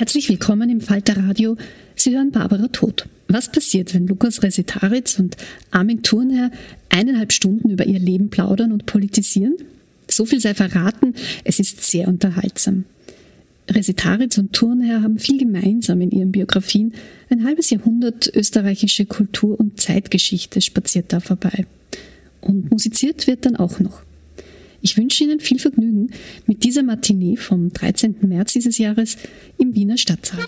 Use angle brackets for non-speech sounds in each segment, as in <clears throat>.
Herzlich willkommen im Falter Radio. Sie hören Barbara Tod. Was passiert, wenn Lukas Resetaritz und Armin Thurnherr eineinhalb Stunden über ihr Leben plaudern und politisieren? So viel sei verraten, es ist sehr unterhaltsam. Resetaritz und Thurnherr haben viel gemeinsam in ihren Biografien. Ein halbes Jahrhundert österreichische Kultur- und Zeitgeschichte spaziert da vorbei. Und musiziert wird dann auch noch. Ich wünsche Ihnen viel Vergnügen mit dieser Matinee vom 13. März dieses Jahres im Wiener Stadtsaal.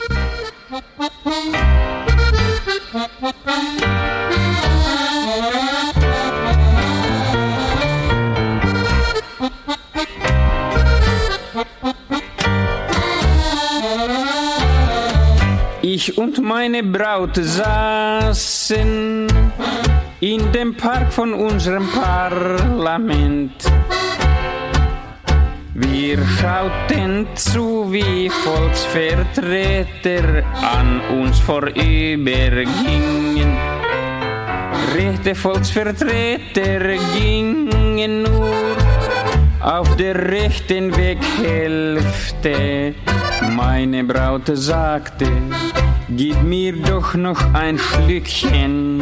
Ich und meine Braut saßen in dem Park von unserem Parlament. Wir schauten zu, wie Volksvertreter an uns vorübergingen. Rechte Volksvertreter gingen nur auf der rechten Weghälfte. Meine Braut sagte, gib mir doch noch ein Schlückchen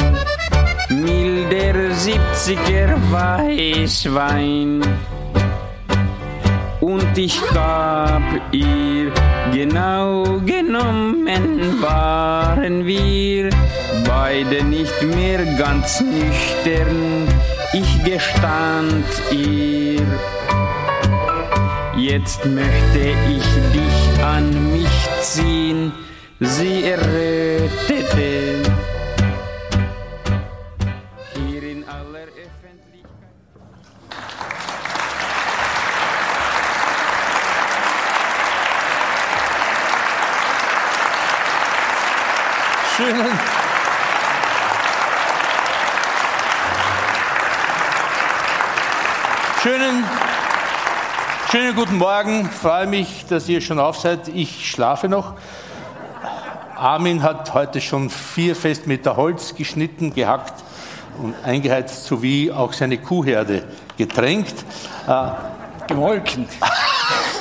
milder 70er Weißwein ich gab ihr. Genau genommen waren wir beide nicht mehr ganz nüchtern. Ich gestand ihr. Jetzt möchte ich dich an mich ziehen. Sie errötete. Schönen guten Morgen. Ich freue mich, dass ihr schon auf seid. Ich schlafe noch. Armin hat heute schon vier Festmeter Holz geschnitten, gehackt und eingeheizt, sowie auch seine Kuhherde getränkt. Äh, Gemolken.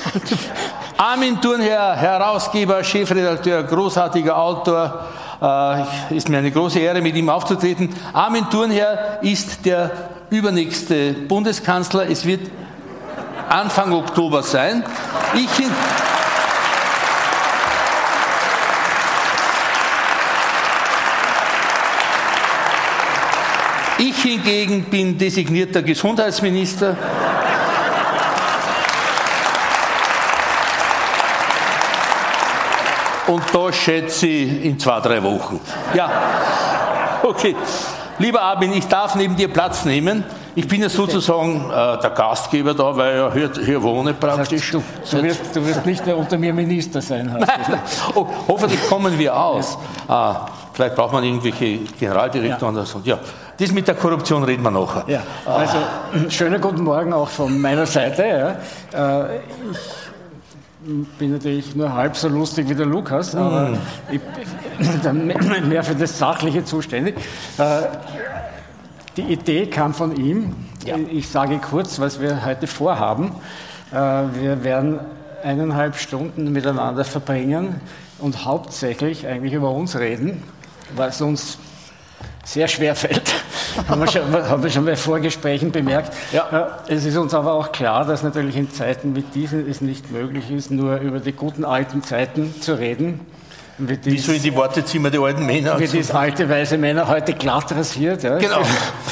<laughs> Armin Thurnherr, Herausgeber, Chefredakteur, großartiger Autor, äh, ist mir eine große Ehre, mit ihm aufzutreten. Armin Thurnherr ist der übernächste Bundeskanzler. Es wird Anfang Oktober sein. Ich, Ich hingegen bin designierter Gesundheitsminister. Und da schätze ich in zwei, drei Wochen. Ja, okay. Lieber Armin, ich darf neben dir Platz nehmen. Ich bin ja sozusagen äh, der Gastgeber da, weil ich ja hier, hier wohne praktisch. Du, du, wirst, du wirst nicht mehr unter mir Minister sein. <laughs> oh, hoffentlich kommen wir aus. Ah, vielleicht braucht man irgendwelche Generaldirektoren ja. oder so. Ja, das mit der Korruption reden wir nachher. Ja, also ah. schönen guten Morgen auch von meiner Seite. Ja. Äh, ich bin natürlich nur halb so lustig wie der Lukas, aber mm. ich bin mehr für das Sachliche zuständig. Äh, die Idee kam von ihm. Ja. Ich sage kurz, was wir heute vorhaben. Äh, wir werden eineinhalb Stunden miteinander verbringen und hauptsächlich eigentlich über uns reden, was uns sehr schwer fällt. <laughs> haben, wir schon, haben wir schon bei Vorgesprächen bemerkt. Ja. Äh, es ist uns aber auch klar, dass natürlich in Zeiten wie diesen es nicht möglich ist, nur über die guten alten Zeiten zu reden. Wieso in die Wartezimmer die alten Männer? Wie das alte weise Männer heute glatt rasiert. Ja. Genau,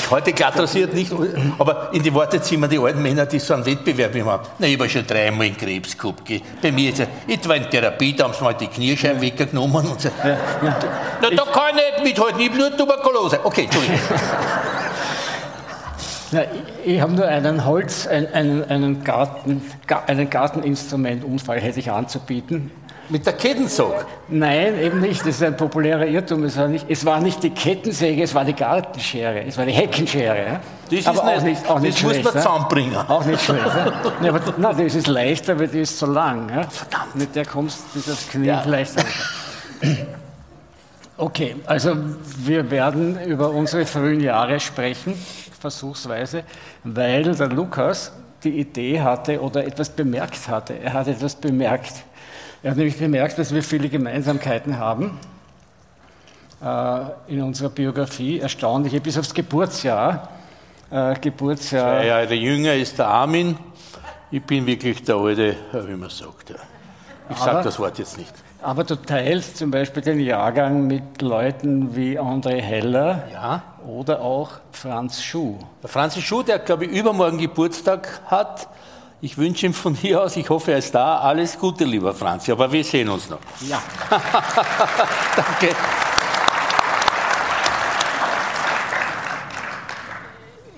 heute glatt rasiert nicht, aber in die Wartezimmer die alten Männer, die so einen Wettbewerb haben. Na, ich habe schon dreimal einen Krebs gehabt. Gell. Bei mir ist ich war in Therapie, da haben sie mal die Kniescheiben weggenommen und so. Ja, ja. Na, da kann ich nicht mithalten, ich habe nur Tuberkulose. Okay, Entschuldigung. <laughs> Na, ich habe nur einen Holz, einen, einen, einen, Garten, einen Garteninstrumentunfall hätte ich anzubieten. Mit der Kettensog? Nein, eben nicht. Das ist ein populärer Irrtum. Es war nicht, es war nicht die Kettensäge, es war die Gartenschere. Es war die Heckenschere. Das aber ist auch nicht, auch nicht das schlecht, muss man zusammenbringen. Auch nicht schlecht. ja, aber, na, das ist leichter, aber die ist zu lang. Ja? Verdammt. Mit der kommst du das Knie ja. leichter. Okay, also wir werden über unsere frühen Jahre sprechen, versuchsweise, weil der Lukas die Idee hatte oder etwas bemerkt hatte. Er hat etwas bemerkt. Er hat nämlich bemerkt, dass wir viele Gemeinsamkeiten haben äh, in unserer Biografie, erstaunliche, bis aufs Geburtsjahr. Äh, Geburtsjahr. Zwei Jahre jünger ist der Armin. Ich bin wirklich der Alte, wie man sagt. Ich sage das Wort jetzt nicht. Aber du teilst zum Beispiel den Jahrgang mit Leuten wie André Heller ja. oder auch Franz Schuh. Der Franz Schuh, der glaube ich übermorgen Geburtstag hat, ich wünsche ihm von hier aus, ich hoffe, er ist da. Alles Gute, lieber Franzi, aber wir sehen uns noch. Ja. <laughs> Danke.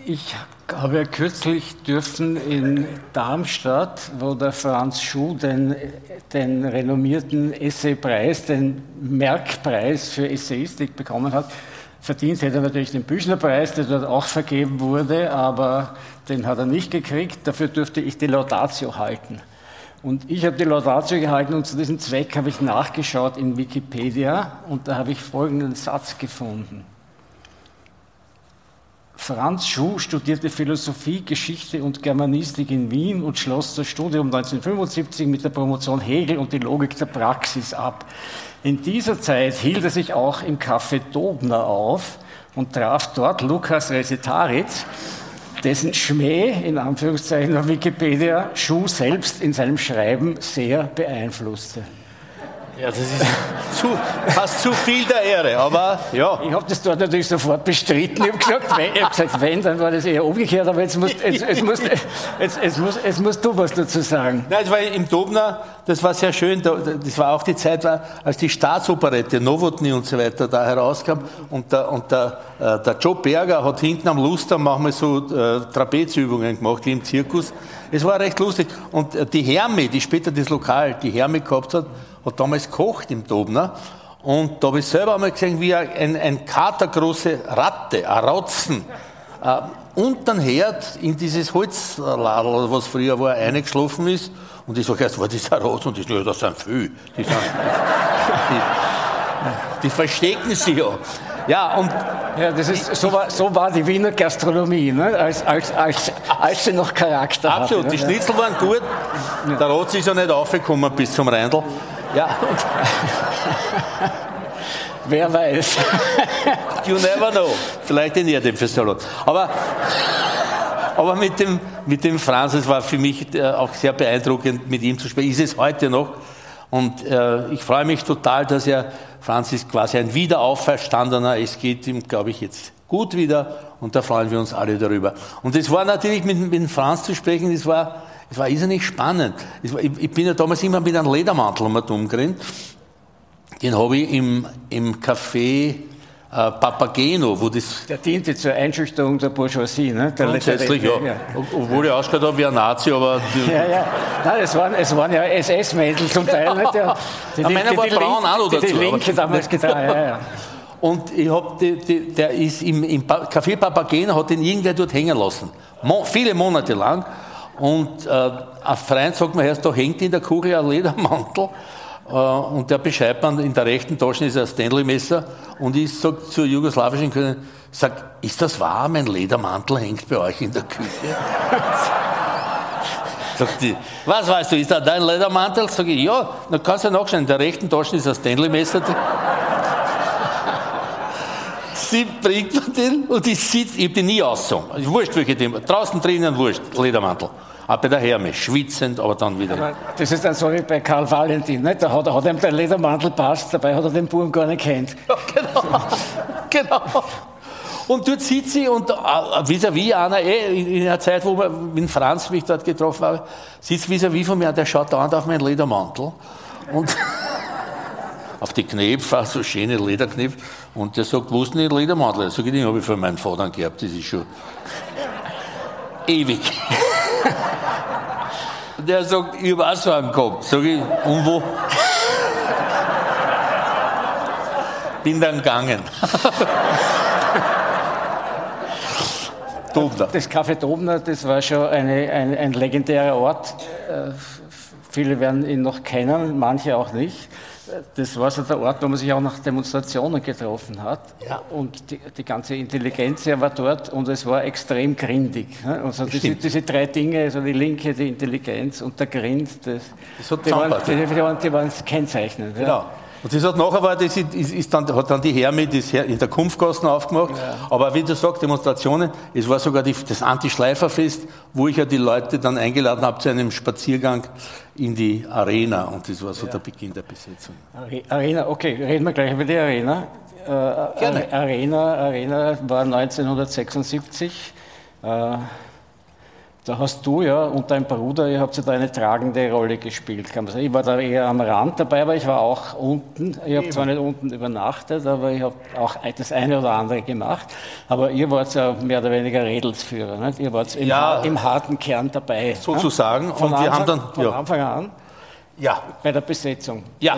Ich habe kürzlich dürfen in Darmstadt, wo der Franz Schuh den, den renommierten Essaypreis, den Merkpreis für Essayistik bekommen hat, verdient hätte er natürlich den Büchnerpreis, der dort auch vergeben wurde, aber den hat er nicht gekriegt. Dafür durfte ich die Laudatio halten. Und ich habe die Laudatio gehalten und zu diesem Zweck habe ich nachgeschaut in Wikipedia und da habe ich folgenden Satz gefunden. Franz Schuh studierte Philosophie, Geschichte und Germanistik in Wien und schloss das Studium 1975 mit der Promotion Hegel und die Logik der Praxis ab. In dieser Zeit hielt er sich auch im Café Dobner auf und traf dort Lukas Resetaritz, dessen Schmäh, in Anführungszeichen auf Wikipedia, Schuh selbst in seinem Schreiben sehr beeinflusste. Ja, das ist <laughs> zu, fast zu viel der Ehre, aber ja. Ich habe das dort natürlich sofort bestritten. Ich habe gesagt, wenn, hab gesagt, wenn, dann war das eher umgekehrt, aber jetzt musst, jetzt, jetzt, musst, jetzt, jetzt, musst, jetzt musst du was dazu sagen. Nein, das war im Dobner, das war sehr schön, das war auch die Zeit, als die Staatsoperette Nowotny und so weiter da herauskam und der, und der, äh, der Joe Berger hat hinten am Luster manchmal so äh, Trapezübungen gemacht, wie im Zirkus. Es war recht lustig. Und äh, die Herme, die später das Lokal, die Herme gehabt hat, hat damals gekocht im Dobner. Und da habe ich selber einmal gesehen, wie ein, ein katergroße Ratte, ein Rotzen, äh, unter Herd in dieses Holzladel, was früher war, eingeschlafen ist. Und ich sage erst, was ist ein Rotzen? Und ich sage, ja, das sind viele. Die, sind, <laughs> die, die verstecken sich ja. Ja, und ja, das ist, so, war, so war die Wiener Gastronomie, ne? als, als, als, als sie noch Charakter Absolut, hatte. Absolut, die Schnitzel waren gut. Der Rotz ist ja nicht aufgekommen bis zum Reindl. Ja. Wer weiß. you never know. Vielleicht in jedem Festival. Aber, aber mit, dem, mit dem Franz, es war für mich äh, auch sehr beeindruckend, mit ihm zu sprechen. Ist es heute noch. Und äh, ich freue mich total, dass er, Franz ist quasi ein Wiederauferstandener. Es geht ihm, glaube ich, jetzt gut wieder Und da freuen wir uns alle darüber. Und es war natürlich mit, mit Franz zu sprechen, das war, das war irrsinnig spannend. War, ich, ich, bin ja damals immer mit einem Ledermantel um umgerannt. Den habe ich im, im Café Papageno, wo das... Der diente zur Einschüchterung der Bourgeoisie, ne? Der Grundsätzlich, ja. ja. Obwohl ich ausgehört habe wie ein Nazi, aber... ja, ja. Nein, es waren, es waren ja SS-Mädel zum Teil. Nicht? Der, die, die, Meiner war die, braun auch noch dazu. Die Linke damals getragen, ja, ja. Und ich hab die, die, der ist im, im Café Papageno, hat ihn irgendwer dort hängen lassen. Mo, viele Monate lang. Und äh, ein Freund sagt mir erst, da hängt in der Kugel ein Ledermantel. Äh, und der beschreibt man, in der rechten Tasche ist ein Stanley-Messer. Und ich sage zur jugoslawischen Königin, sag, ist das wahr, mein Ledermantel hängt bei euch in der Küche? <laughs> Sagt die, was weißt du, ist da dein Ledermantel? Sag ich, ja, dann kannst du nachschauen, in der rechten Tasche ist ein Stanley-Messer <laughs> sie bringt mir den und ich sitze, ich bin nie ausgezogen. Wurscht, welche Thema. Draußen drinnen, wurscht, Ledermantel. Auch bei der Hermes, schwitzend, aber dann wieder. Aber das ist dann so wie bei Karl Valentin, nicht? Da hat, hat ihm der Ledermantel passt, dabei hat er den Buben gar nicht kennt. Ja, genau. <laughs> genau. Und dort sitzt sie und vis-à-vis einer, eh, in der Zeit, wo wir mit Franz mich dort getroffen habe, sitzt vis-à-vis von mir, der schaut dauernd auf meinen Ledermantel. Und <laughs> auf die Knöpfe, so schöne Lederknöpfe. Und der sagt, wo ist denn die Ledermantel? Sag ich, den habe ich von meinem Vater gehabt, das ist schon ewig. Der sagt, ich habe auch so einen gehabt. Sag ich, und wo? Bin dann gegangen. <laughs> Dobner. Das Café Dobner, das war schon eine, ein, ein legendärer Ort. Äh, viele werden ihn noch kennen, manche auch nicht das war so der Ort, wo man sich auch nach Demonstrationen getroffen hat. Ja. Und die, die ganze Intelligenz war dort und es war extrem grindig. Also diese, diese, drei Dinge, also die Linke, die Intelligenz und der Grind, das, das die, waren, die, die, waren, die waren kennzeichnend. Genau. Ja. Und das hat nachher war, das ist, ist dann, hat dann die Hermi das in der Kumpfgassen aufgemacht. Ja. Aber wie du sagst, Demonstrationen, es war sogar die, das Anti-Schleifer-Fest, wo ich ja die Leute dann eingeladen habe zu einem Spaziergang in die Arena. Und das war so ja. der Beginn der Besetzung. Arena, okay, reden wir gleich über die Arena. Äh. Arena, Arena war 1976. Äh, da hast du ja und dein Bruder, ihr habt ja da eine tragende Rolle gespielt, kann man sagen. Ich war da eher am Rand dabei, aber ich war auch unten. Ich habe zwar nicht unten übernachtet, aber ich habe auch das eine oder andere gemacht. Aber ihr wart ja mehr oder weniger Redelsführer. Nicht? Ihr wart im, ja, im harten Kern dabei. Sozusagen. Von, und wir haben dann, von ja. Anfang an ja. bei der Besetzung. Ja.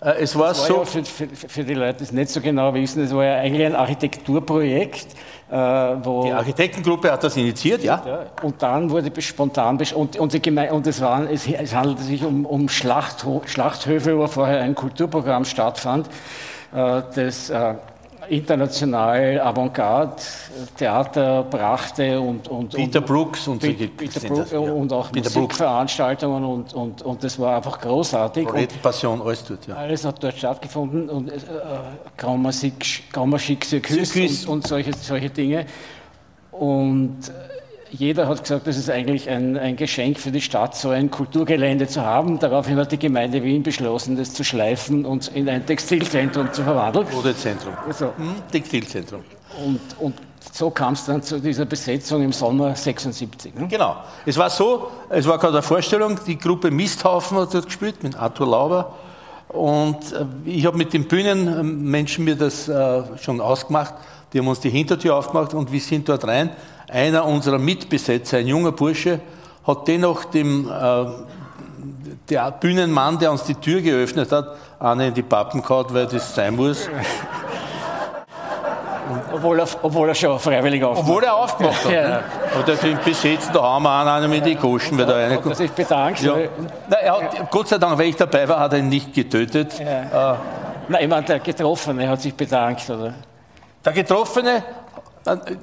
Äh, es war, das war so. Ja für, für, für, die Leute, die es nicht so genau wissen, es war ja eigentlich ein Architekturprojekt äh, die Architektengruppe hat das initiiert, ja. ja und dann wurde spontan und, und, die und es, waren, es, es, handelte sich um, um Schlachthöfe, wo vorher ein Kulturprogramm stattfand, äh, das äh, international Avantgarde-Theater brachte und, und Peter Brooks und, Peter, Peter Brooks ja. und auch Peter Musikveranstaltungen und, und, und das war einfach großartig. Passion, alles dort, ja. Alles hat dort stattgefunden und äh, Magique Circus und, und solche, solche Dinge. Und jeder hat gesagt, das ist eigentlich ein, ein, Geschenk für die Stadt, so ein Kulturgelände zu haben. Daraufhin hat die Gemeinde Wien beschlossen, das zu schleifen und in ein Textilzentrum zu verwandeln. Modezentrum. Also, hm, Textilzentrum. Und, und so kam es dann zu dieser Besetzung im Sommer 76. Ne? Genau. Es war so, es war gerade eine Vorstellung, die Gruppe Misthaufen hat dort gespielt mit Arthur Lauber. Und äh, ich habe mit den Bühnenmenschen mir das äh, schon ausgemacht. Die haben uns die Hintertür aufgemacht und wir sind dort rein einer unserer Mitbesetzer, ein junger Bursche, hat dennoch dem äh, der Bühnenmann, der uns die Tür geöffnet hat, eine in die Pappen gehauen, weil das sein muss. <laughs> Obwohl er, obwohl er schon freiwillig aufgemacht hat. Obwohl er aufgemacht hat. ja. Ne? Aber der sind besetzt, da haben wir einen mit die Goschen. Weil hat er sich bedankt? Ja. Na, er hat, Gott sei Dank, weil ich dabei war, hat er ihn nicht getötet. Ja. Äh, Nein, ich meine, der Getroffene hat sich bedankt, oder? Der Getroffene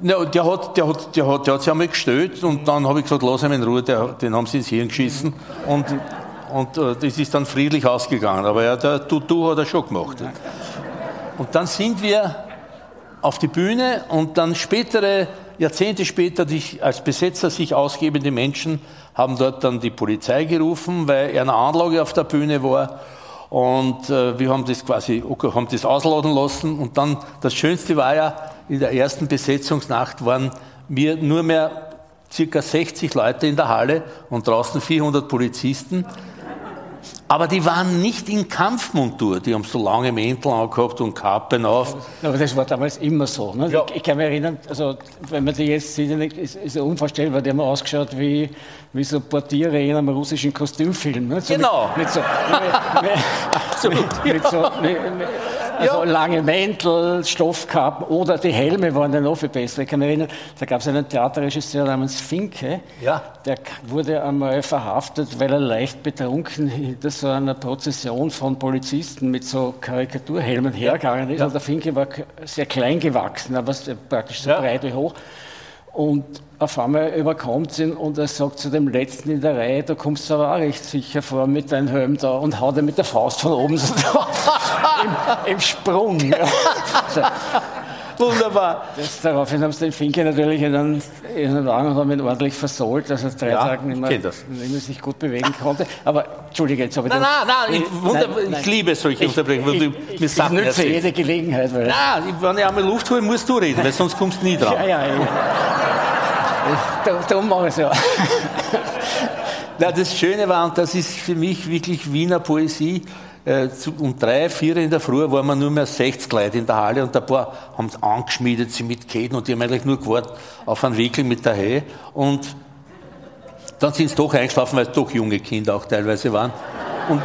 der, der, hat, der, hat, der, hat, der hat sich einmal gestellt und dann habe ich gesagt, lass ihn in Ruhe, der, den haben sie ins Hirn geschissen und, und äh, das ist dann friedlich ausgegangen. Aber ja, der Tutu hat er schon gemacht. Und dann sind wir auf die Bühne und dann spätere, Jahrzehnte später, die als Besetzer sich ausgebende Menschen haben dort dann die Polizei gerufen, weil eine Anlage auf der Bühne war Und äh, wir haben das quasi okay, haben das ausladen lassen. Und dann, das Schönste war ja, in der ersten Besetzungsnacht waren wir nur mehr circa 60 Leute in der Halle und draußen 400 Polizisten. Aber die waren nicht in Kampfmontur, die haben so lange Mäntel angehabt und Kappen auf. Aber das war damals immer so. Ne? Ja. Ich, ich, kann mich erinnern, also, wenn man die jetzt sieht, ist, ist unvorstellbar, die haben ausgeschaut wie, wie so Portiere in einem russischen Kostümfilm. Ne? So genau. Mit, mit so, mit, mit, mit so mit, also ja. lange Mäntel, Stoffkappen oder die Helme waren dann noch viel besser. Ich kann mich erinnern, da gab es einen Theaterregisseur namens Finke, ja. der wurde einmal verhaftet, weil er leicht betrunken hinter so einer Prozession von Polizisten mit so Karikaturhelmen hergegangen ist. Und der Finke war sehr klein gewachsen, aber praktisch so breit wie hoch. Und auf einmal überkommt ihn und er sagt zu dem Letzten in der Reihe, du kommst aber auch recht sicher vor mit deinem Helm da und haut er mit der Faust von oben so <laughs> Im, im, Sprung. <laughs> <laughs> Wunderbar. Das, daraufhin haben sie den Finke natürlich in den, in den Wagen und haben ihn ordentlich versohlt, dass er drei ja, Tage nicht mehr, nicht mehr, sich gut bewegen konnte. Aber Entschuldige, jetzt habe ich Nein, nein, nein, ich, nein, nein, ich liebe solche Unterbrechungen. Ich, ich, ich, ich nutze jede Gelegenheit. Weil nein, wenn ich einmal Luft hole, musst du reden, weil sonst kommst du nie dran. Ja, ja, ja. Darum mache ich es ja. <laughs> Na, das Schöne war, und das ist für mich wirklich Wiener Poesie, um drei, vier in der Früh waren wir nur mehr 60 Leute in der Halle und ein paar haben es angeschmiedet, sie mit Käden und die haben eigentlich nur gewartet auf einen Wickel mit der Hehe und dann sind sie doch eingeschlafen, weil es doch junge Kinder auch teilweise waren. Und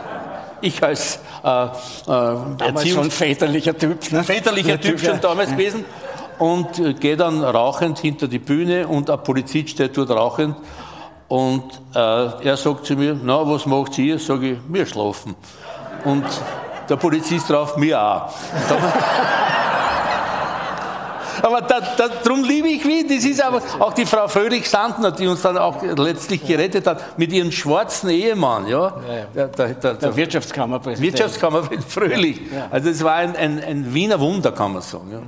<laughs> ich als äh, äh, damals schon väterlicher Typ, ne? väterlicher Typ, typ schon damals ja. gewesen und äh, gehe dann rauchend hinter die Bühne und ein Polizist steht dort rauchend und äh, er sagt zu mir, na, was macht ihr? Sage ich, wir schlafen. Und der Polizist drauf, mir auch. <laughs> aber da, da, darum liebe ich Wien. Das ist aber auch die Frau Fröhlich-Sandner, die uns dann auch letztlich gerettet hat, mit ihrem schwarzen Ehemann. Ja? ja, ja. Der, der, der, der Wirtschaftskammerpräsident. Wirtschaftskammerpräsident Fröhlich. Ja. Also es war ein, ein, ein, Wiener Wunder, kann man sagen. Ja.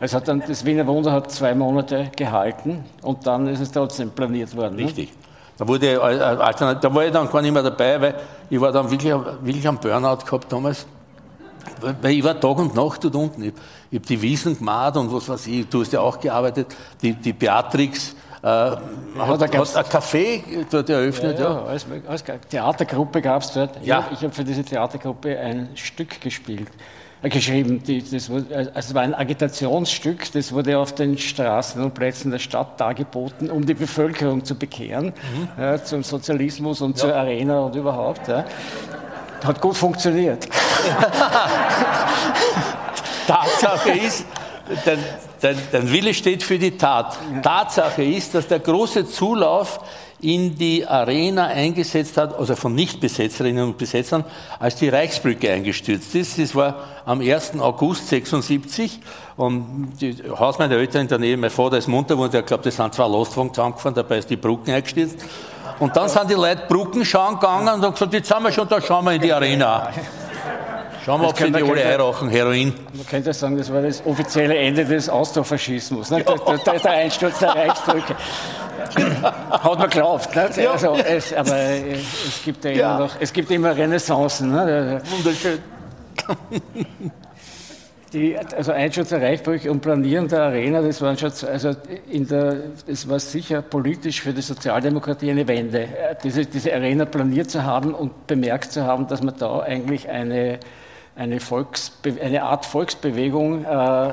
Es hat dann, das Wiener Wunder hat zwei Monate gehalten und dann ist es trotzdem planiert worden. Ne? Richtig. Ne? Da, wurde, äh, da war ich dann gar nicht mehr dabei, weil ich war dann wirklich, wirklich am Burnout gehabt damals. Weil ich war Tag und Nacht dort unten. Ich, ich habe die Wiesen gemacht und was weiß ich, du hast ja auch gearbeitet, die, die Beatrix. Äh, ja, hat, hat ein Café dort eröffnet. Ja, ja. Als, als Theatergruppe gab es dort. Ja. Ich, ich habe für diese Theatergruppe ein Stück gespielt geschrieben. Die, das, wurde, also das war ein Agitationsstück, das wurde auf den Straßen und Plätzen der Stadt dargeboten, um die Bevölkerung zu bekehren mhm. ja, zum Sozialismus und ja. zur Arena und überhaupt. Ja. Hat gut funktioniert. <laughs> Tatsache ist, dein, dein, dein, Wille steht für die Tat. Tatsache ist, dass der große Zulauf in die Arena eingesetzt hat, also von Nichtbesetzerinnen und Besetzern, als die Reichsbrücke eingestürzt ist. Das war am 1. August 76 und die Haus meiner Eltern in der Nähe, mein Vater ist munter und ich glaube, das sind zwei Lastwagen zusammengefahren, dabei ist die Brücken eingestürzt. Und dann sind die Leute Brücken schauen gegangen und haben gesagt, jetzt sind wir schon da, schauen wir in die Arena. Schauen wir, ob sie die alle einrauchen, Heroin. Man könnte sagen, das war das offizielle Ende des Austrofaschismus, ne? der, der, der Einsturz der <laughs> Reichsbrücke. Hat man geglaubt. Ne? Ja. Also, es, aber es gibt ja immer, ja. Noch, es gibt immer Renaissancen. Ne? Wunderschön. Die, also Einschutz der Reichsbrücke und Planieren der Arena, das, waren schon, also in der, das war sicher politisch für die Sozialdemokratie eine Wende, diese, diese Arena planiert zu haben und bemerkt zu haben, dass man da eigentlich eine, eine, Volksbe eine Art Volksbewegung äh,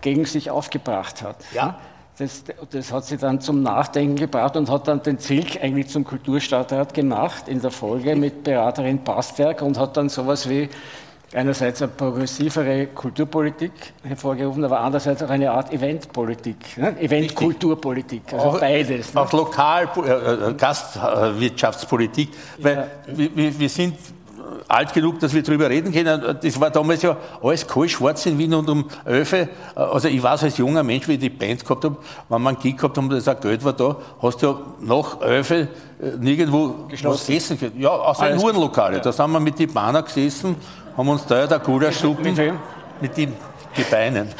gegen sich aufgebracht hat. Ja. Das, das, hat sie dann zum Nachdenken gebracht und hat dann den Zilk eigentlich zum Kulturstadtrat gemacht in der Folge mit Beraterin Bastwerk und hat dann sowas wie einerseits eine progressivere Kulturpolitik hervorgerufen, aber andererseits auch eine Art Eventpolitik, ne? Eventkulturpolitik, also auch, beides. Ne? Auch Lokal, äh, äh Gastwirtschaftspolitik, weil ja. wir, wir sind alt genug, dass wir darüber reden können. Das war damals ja alles kohlschwarz in Wien und um Öfe. Also ich weiß als junger Mensch, wie ich die Band gehabt habe, wenn man einen Gig gehabt hat und das Geld war da, hast du ja nach Öfe äh, nirgendwo was essen können. Ja, außer in Uhrenlokale. Ja. Da sind wir mit den Bahner gesessen, haben uns da ja der Gulaschsuppen mit, mit, mit den Gebeinen. <laughs>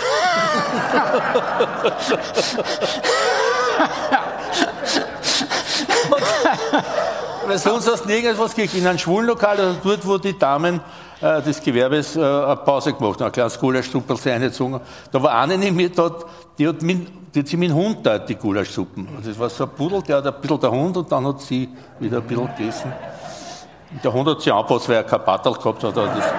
Weil sonst hast du nirgends gekriegt. In einem Schwulenlokal, also dort, wo die Damen äh, des Gewerbes äh, eine Pause gemacht haben, ein kleines Gulaschsuppe reingezogen. Da war eine neben mir dort, die hat, mit, die hat sie mit dem Hund da, die Gulaschsuppen. Also das war so ein Pudel, der hat ein bisschen der Hund und dann hat sie wieder ein bisschen gegessen. Der Hund hat sich angepasst, weil er kein Battel gehabt hat. Also das,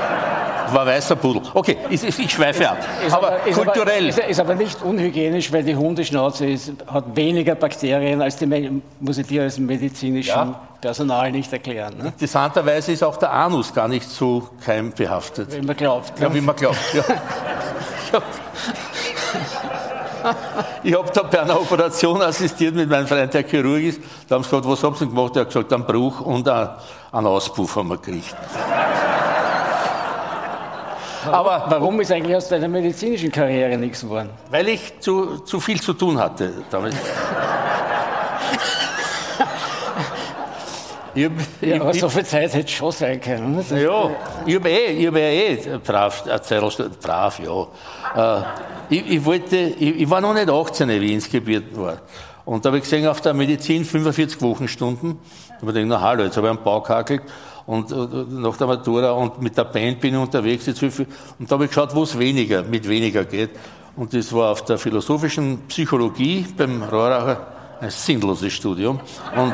war weißer Pudel. Okay, ich, ich schweife ab. Ist aber, ist kulturell. Aber, ist, ist, aber nicht unhygienisch, weil die Hundeschnauze ist, hat weniger Bakterien als die, muss ich dir als medizinischen ja. Personal nicht erklären. Ne? Interessanterweise ist auch der Anus gar nicht so keimbehaftet. Wie man glaubt. Ja, wie man glaubt. Ja. <laughs> Ich habe da bei einer Operation assistiert mit meinem Freund, der Chirurg ist. Da haben sie gesagt, was haben sie gemacht? Er hat gesagt, einen Bruch und einen Auspuff haben wir gekriegt. Aber warum ist eigentlich aus deiner medizinischen Karriere nichts geworden? Weil ich zu, zu viel zu tun hatte damit. Ich ja, aber ich, so viel Zeit hätte schon sein können. Ja, ich habe eh, ich hab eh brav brav, ja. Äh, ich, ich, wollte, ich, ich, war noch nicht 18, wie ich ins Gebiet war. Und da habe ich gesehen, auf der Medizin 45 Wochenstunden. Da habe ich gedacht, na hallo, jetzt habe ich einen Bau gehackelt und, und nach der Matura und mit der Band bin ich unterwegs. Jetzt und da habe ich geschaut, wo es weniger, mit weniger geht. Und das war auf der philosophischen Psychologie beim Rohracher ein sinnloses Studium. Und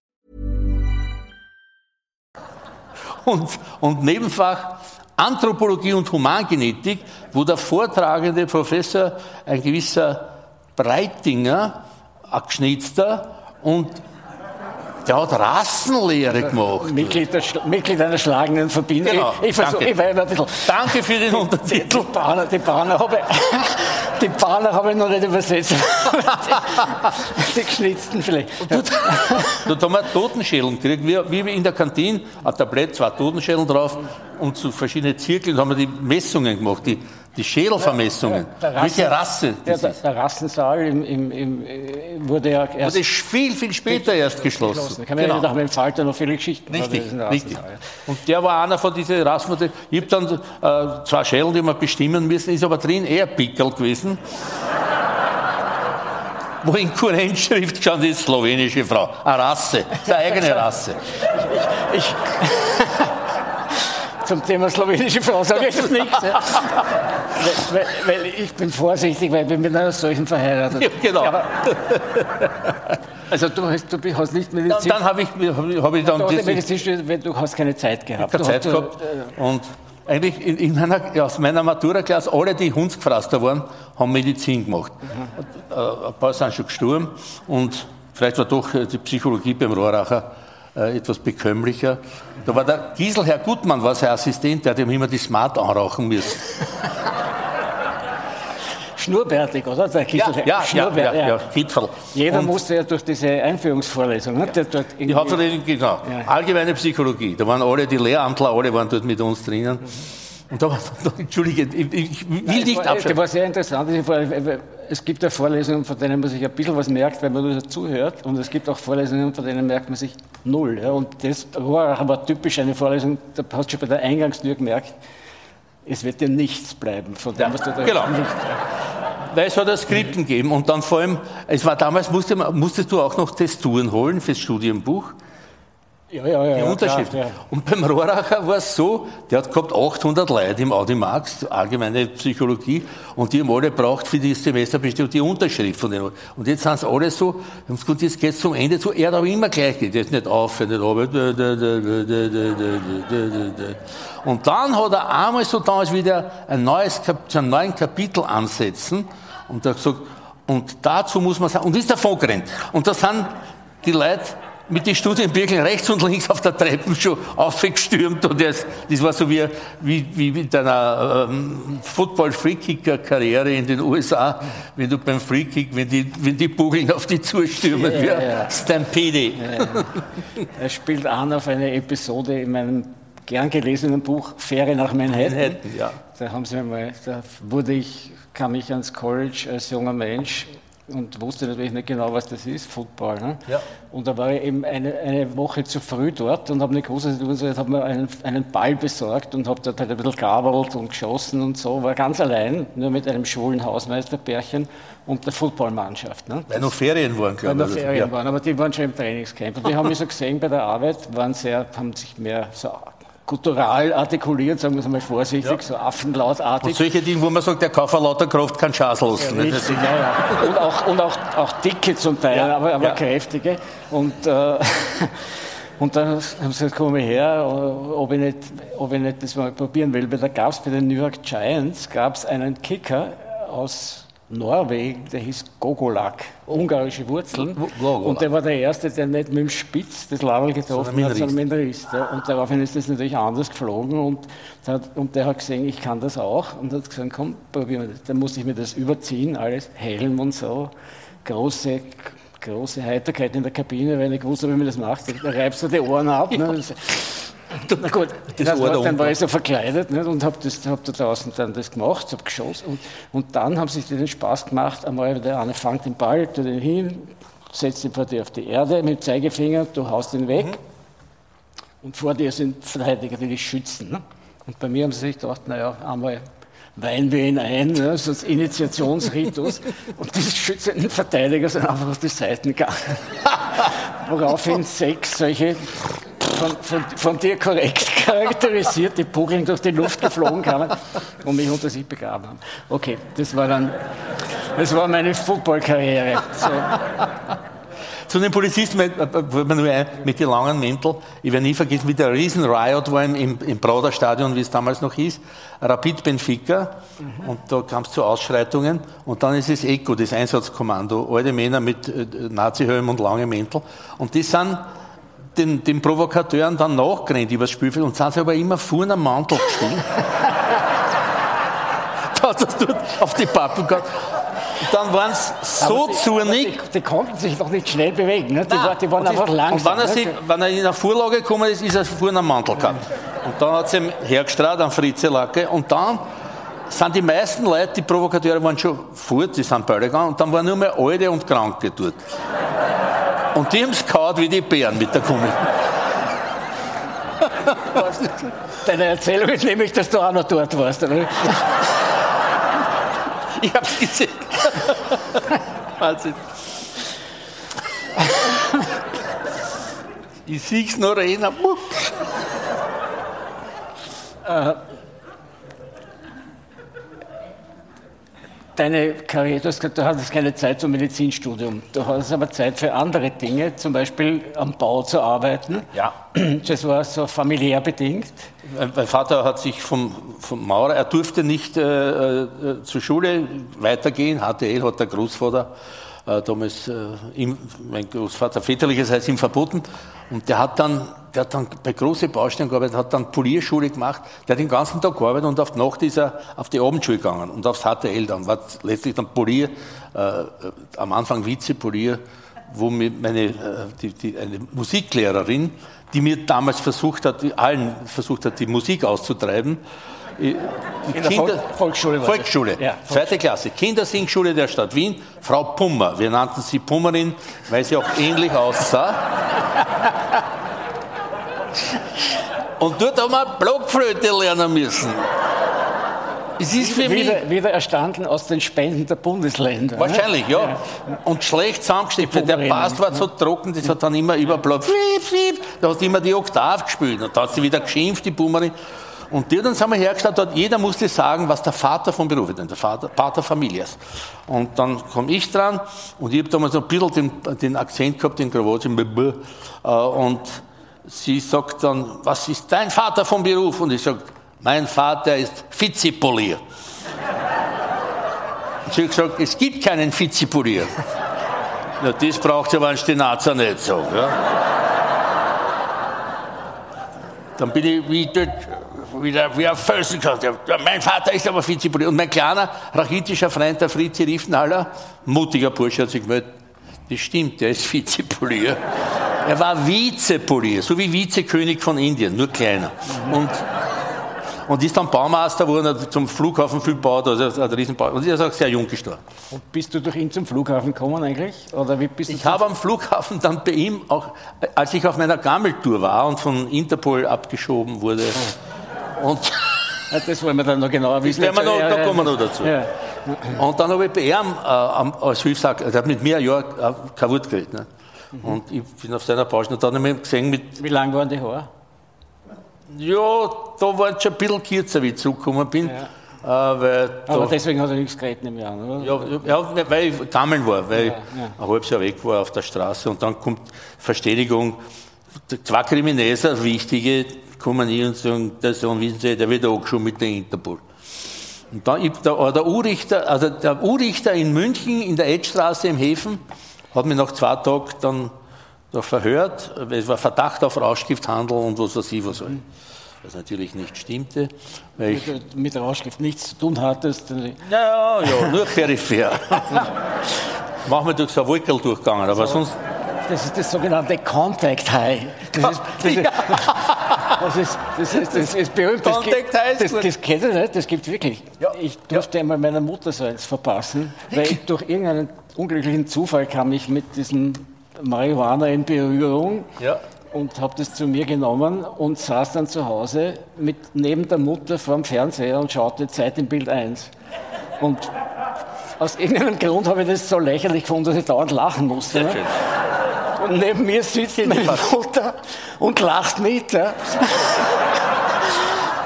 Und, und Nebenfach Anthropologie und Humangenetik, wo der vortragende Professor ein gewisser Breitinger, ein Geschnitzter, und der hat Rassenlehre gemacht. Mitglied, der, Mitglied einer schlagenden Verbindung. Genau, ich, ich, versuch, ich ein bisschen, danke für den Untertitel. Die, Bahner, die Bahner habe ich, die Bahner habe ich noch nicht übersetzt. die, <laughs> die geschnitzten vielleicht. Dort, dort haben wir Totenschädeln gekriegt, wie, wie in der Kantine, ein Tablett, zwei Totenschädeln drauf und zu verschiedenen Zirkeln haben wir die Messungen gemacht, die, die Schädelvermessungen. Ja, Welche Rasse? Der, der, der, Rassensaal im, im, im, wurde ja erst. Wurde viel, viel später erst geschlossen. geschlossen. Kann man genau. ja nach dem Falter noch viele Geschichten. Richtig, richtig. Und der war einer von diesen Rassenmodellen. Ich habe dann äh, zwei Schädel, die wir bestimmen müssen, ist aber drin eher Pickel gewesen. <laughs> wo in Kurrentschrift stand die slowenische Frau. Eine Rasse, eine eigene <laughs> Rasse. ich, ich zum Thema slowenische Frau sage ich jetzt nichts. Ja. weil, weil, ich bin vorsichtig, weil ich bin mit einer solchen verheiratet. Ja, genau. Aber, also du hast, du hast nicht Medizin. Dann, dann habe ich, hab ich dann du hast Medizin, weil du hast keine Zeit gehabt. Ich habe Zeit gehabt äh, und eigentlich in, in meiner, aus meiner Matura-Klasse, alle, die Hundsgefraster waren, haben Medizin gemacht. Mhm. Ein paar sind schon gestorben und vielleicht war doch die Psychologie beim Rohracher äh, etwas bekömmlicher. Da war der Giselherr Gutmann, war sein Assistent, der hat ihm immer die Smart anrauchen müssen. Schnurrbärtig, oder? Der Giselherr. Ja, ja, ja, ja, ja, Gipfel. Jeder Und musste ja durch diese Einführungsvorlesung. Ne? Ja. Dort die hat genau. Ja. Allgemeine Psychologie. Da waren alle, die Lehramtler, alle waren dort mit uns drinnen. Mhm. Und da <laughs> war, Entschuldige, ich, will Nein, nicht abschalten. Das war sehr interessant. Es gibt ja Vorlesungen, von denen man sich ein bisschen was merkt, wenn man zuhört. Und es gibt auch Vorlesungen, von denen merkt man sich null. Ja. Und das war aber typisch eine Vorlesung, da hast du schon bei der Eingangstür gemerkt, es wird dir nichts bleiben von dem, was du da genau. nicht. Weil es hat ja Skripten gegeben und dann vor allem, es war damals, musste, musstest du auch noch Testuren holen fürs Studienbuch. Ja, ja, ja, die Unterschrift. Klar, ja. Und beim Rohracher war es so, der hat gehabt 800 Leute im Audimax, allgemeine Psychologie, und die haben alle braucht für die Semesterbestimmung die Unterschrift von denen. Und jetzt sind es alle so, und jetzt geht es zum Ende zu, er hat aber immer gleich geht, jetzt nicht auf, nicht auf. Und dann hat er einmal so damals wieder ein neues, zu einem neuen Kapitel ansetzen, und er hat gesagt, und dazu muss man sagen, und ist davon gerannt. Und da sind die Leute mit den Studienbüchern rechts und links auf der Treppe schon aufgestürmt und das, das war so wie, wie, wie mit einer ähm, Football-Freekicker-Karriere in den USA, wenn du beim Freekick, wenn die, wenn die Bugeln auf die zustürmen, Ja, ja, ja. Stampede. Er spielt an auf eine Episode in meinem gern gelesenen Buch Fähre nach Manhattan. Manhattan, ja. Da haben sie mal, da wurde ich, kam ich ans College als junger Mensch und wusste natürlich nicht genau, was das ist, Football. Ne? Ja. Und da war ich eben eine, eine Woche zu früh dort und habe tun soll. Ich habe mir einen, einen Ball besorgt und habe dort halt ein bisschen gearbeitet und geschossen und so. War ganz allein, nur mit einem schwulen Hausmeisterpärchen und der Footballmannschaft. Ne? Weil noch Ferien waren, Weil glaube ich. Ferien Ja. waren, aber die waren schon im Trainingscamp. Und die haben mich so gesehen bei der Arbeit, waren sehr, haben sich mehr so guttural artikuliert, sagen wir es mal vorsichtig, so Und affenlautartig. solche Dinge, wo man sagt, der Kaufer lauter Kraft kann ne? Das- Richtig, ja, ja. Und auch, und auch, auch dicke zum Teil, Ja, aber, aber ja. kräftige. Und, äh, <laughs> und dann haben sie gesagt, komm mal her, ob ich, nicht, ob ich nicht das mal probieren will. Weil da gab es bei den New York Giants gab's einen Kicker aus Norwegen, der hieß Gogolak, ungarische Wurzeln. Gogolak. Und der war der Erste, der nicht mit dem Spitz das Label getroffen Sondern hat, sondern mit dem Rist. Ja. Und daraufhin ist das natürlich anders geflogen und, der hat, und der hat gesehen, ich kann das auch und hat gesagt, komm, probieren wir das. Dann musste ich mir das überziehen, alles, Helm und so, große, große Heiterkeit in der Kabine, weil ich habe, wie man das macht. Da reibst du die Ohren ab. Ne? Na gut, Das das da dann war ich so verkleidet nicht? und habe hab da draußen dann das gemacht, habe geschossen. Und, und dann haben sie sich den Spaß gemacht, einmal der eine fängt den Ball, tut ihn hin, setzt ihn vor dir auf die Erde mit dem Zeigefinger, du haust ihn weg. Und vor dir sind Verteidiger, die dich schützen. Ne? Und bei mir haben sie sich gedacht, naja, einmal weihen wir ihn ein, ne? so als Initiationsritus. Und diese schützenden Verteidiger sind einfach auf die Seiten gegangen. <laughs> Woraufhin sechs solche von, von, von dir korrekt <laughs> charakterisierte Bugeln durch die Luft geflogen kamen und mich unter sich begraben haben. Okay, das war dann, das war meine Footballkarriere. So. Zu den Polizisten man nur ein, mit den langen Mänteln. Ich werde nie vergessen, wie der Riesen-Riot war im, im, im Prader-Stadion, wie es damals noch hieß. Rapid Benfica. Und da kam es zu Ausschreitungen. Und dann ist es ECO, das Einsatzkommando. Alte Männer mit äh, Nazi-Helm und langen Mäntel. Und die sind den, den Provokateuren dann nachgerannt übers Spielfeld und sind sie aber immer vorne am Mantel gestiegen. <laughs> da hat das dort auf die Pappen gehabt. Und dann waren sie so die, zornig. Die, die konnten sich doch nicht schnell bewegen. Ne? Die, war, die waren Und einfach das- langsam. Und wenn er, ne? sich, wenn er in eine Vorlage gekommen ist, ist er vorne am Mantel gehabt. Und dann hat es ihm hergestrahlt, an Fritze Lacke. Und dann sind die meisten Leute, die Provokateure, waren schon fort, die sind beide gegangen. Und dann waren nur mehr Alte und Kranke dort. Und die haben es gehauen wie die Bären mit der Gummi. <laughs> Deine Erzählung ist nämlich, dass du auch noch dort warst. Oder? <laughs> Ich hab's gesehen. <laughs> Wahnsinn. Ich sieh's noch rein. Deine Karriere, du hast gesagt, du hattest keine Zeit zum Medizinstudium. Du hattest aber Zeit für andere Dinge, zum Beispiel am Bau zu arbeiten. Ja. Das war so familiär bedingt. Mein Vater hat sich vom, vom Maurer, er durfte nicht äh, äh, zur Schule weitergehen. HTL hat der Großvater damals, äh, ihm, mein Großvater väterliches heißt ihm verboten. Und der hat dann, der hat dann bei großen Baustellen gearbeitet, hat dann Polierschule gemacht. Der hat den ganzen Tag gearbeitet und auf die Nacht ist er auf die Abendschule gegangen und aufs HTL dann. War letztlich dann Polier, äh, äh, am Anfang Vizepolier, wo mir meine, äh, die, die, eine Musiklehrerin, die mir damals versucht hat, allen versucht hat, die Musik auszutreiben. In der Volk- Volksschule. Volksschule, Ja, zweite Klasse, Kindersingschule der Stadt Wien, Frau Pummer. Wir nannten sie Pummerin, weil sie auch ähnlich aussah. Und dort haben wir Blockflöte lernen müssen. Es ist für mich... Wieder, wieder erstanden aus den Spenden der Bundesländer. ne? Wahrscheinlich, ja. Und schlecht zusammengestellt. Der Bass war so trocken, das hat dann immer überbleibt. Da hast du immer die Oktav gespielt. Und da hat sie wieder geschimpft, die Pummerin. Und die dann sind wir hergestellt, dort jeder musste sagen, was der Vater vom Beruf ist, der Vater, Pater Familias. Und dann komme ich dran und ich habe damals ein bisschen den, den Akzent gehabt, den Krawatsch, äh, und sie sagt dann, was ist dein Vater vom Beruf? Und ich sage, mein Vater ist Vizipolier. Und sie hat gesagt, es gibt keinen Vizipolier. Ja, das braucht ja beim Stenazer nicht so. Ja. dann bin ich wieder, wieder wie ein Felsen gesagt. Ja, mein Vater ist aber Vizepolier. Und mein kleiner rachitischer Freund, der Fritzi Riefenhaller, mutiger Bursche, hat sich gemeldet, das stimmt, der ist Vizepolier. Er war Vizepolier, so wie Vizekönig von Indien, nur kleiner. Und, und ist dann Baumeister geworden, hat zum Flughafen viel gebaut, also ein Riesenbau. Und ist auch sehr jung gestorben. Und bist du durch ihn zum Flughafen gekommen eigentlich? Oder wie bist du Ich habe am Flughafen dann bei ihm auch, als ich auf meiner Gammeltour war und von Interpol abgeschoben wurde. Und Ja, <laughs> Das wollen wir dann noch genauer wissen. wir noch, Ja, da ja, kommen wir noch dazu. Ja. Und dann habe ich bei ihm äh, als Hilfssack, er hat mit mir ein Jahr äh, kein Wort geredet. Ne? Mhm. Und ich bin auf seiner Pause und dann habe ich ihn gesehen mit, Wie lang waren die Haare? ja, da war es schon ein bisschen kürzer, wie ich zurückgekommen bin. Äh, weil da, Aber deswegen hat er nichts geredet, ich an, oder? Ja, ja, weil ich gammeln war, weil ich ein halbes Jahr weg war auf der Straße und dann kommt Verständigung. Zwei Kriminäler, wichtige, kommen hier und sagen, der Sohn, wissen Sie, der wird angeschoben mit der Interpol. Und dann, der, der U-Richter, also der U-Richter in München, in der Edstraße im Häfen, hat mich nach zwei Tagen dann da verhört. Es war Verdacht auf Rauschgifthandel und was weiß ich was. Was natürlich nicht stimmte, weil ich Mit, mit Rauschgift nichts zu tun hattest. ja, ja, ja, nur peripher. <laughs> Machen wir durch so ein Wolkerl durchgegangen, aber sonst. Das ist das sogenannte Contact High. Das ist, das ist, das ist, das ist, das ist berühmt. Das Contact High Das, gut. das kennt ihr nicht, das gibt es wirklich. Ich durfte einmal meiner Mutter so eins verpassen, weil ich durch irgendeinen unglücklichen Zufall kam ich mit diesem Marihuana in Berührung Ja. und habe das zu mir genommen und saß dann zu Hause mit, neben der Mutter vorm Fernseher und schaute Zeit im Bild 1. Und aus irgendeinem Grund habe ich das so lächerlich gefunden, dass ich dauernd lachen musste. Ne? Und neben mir sitzt meine Mutter und lacht mit. Ja.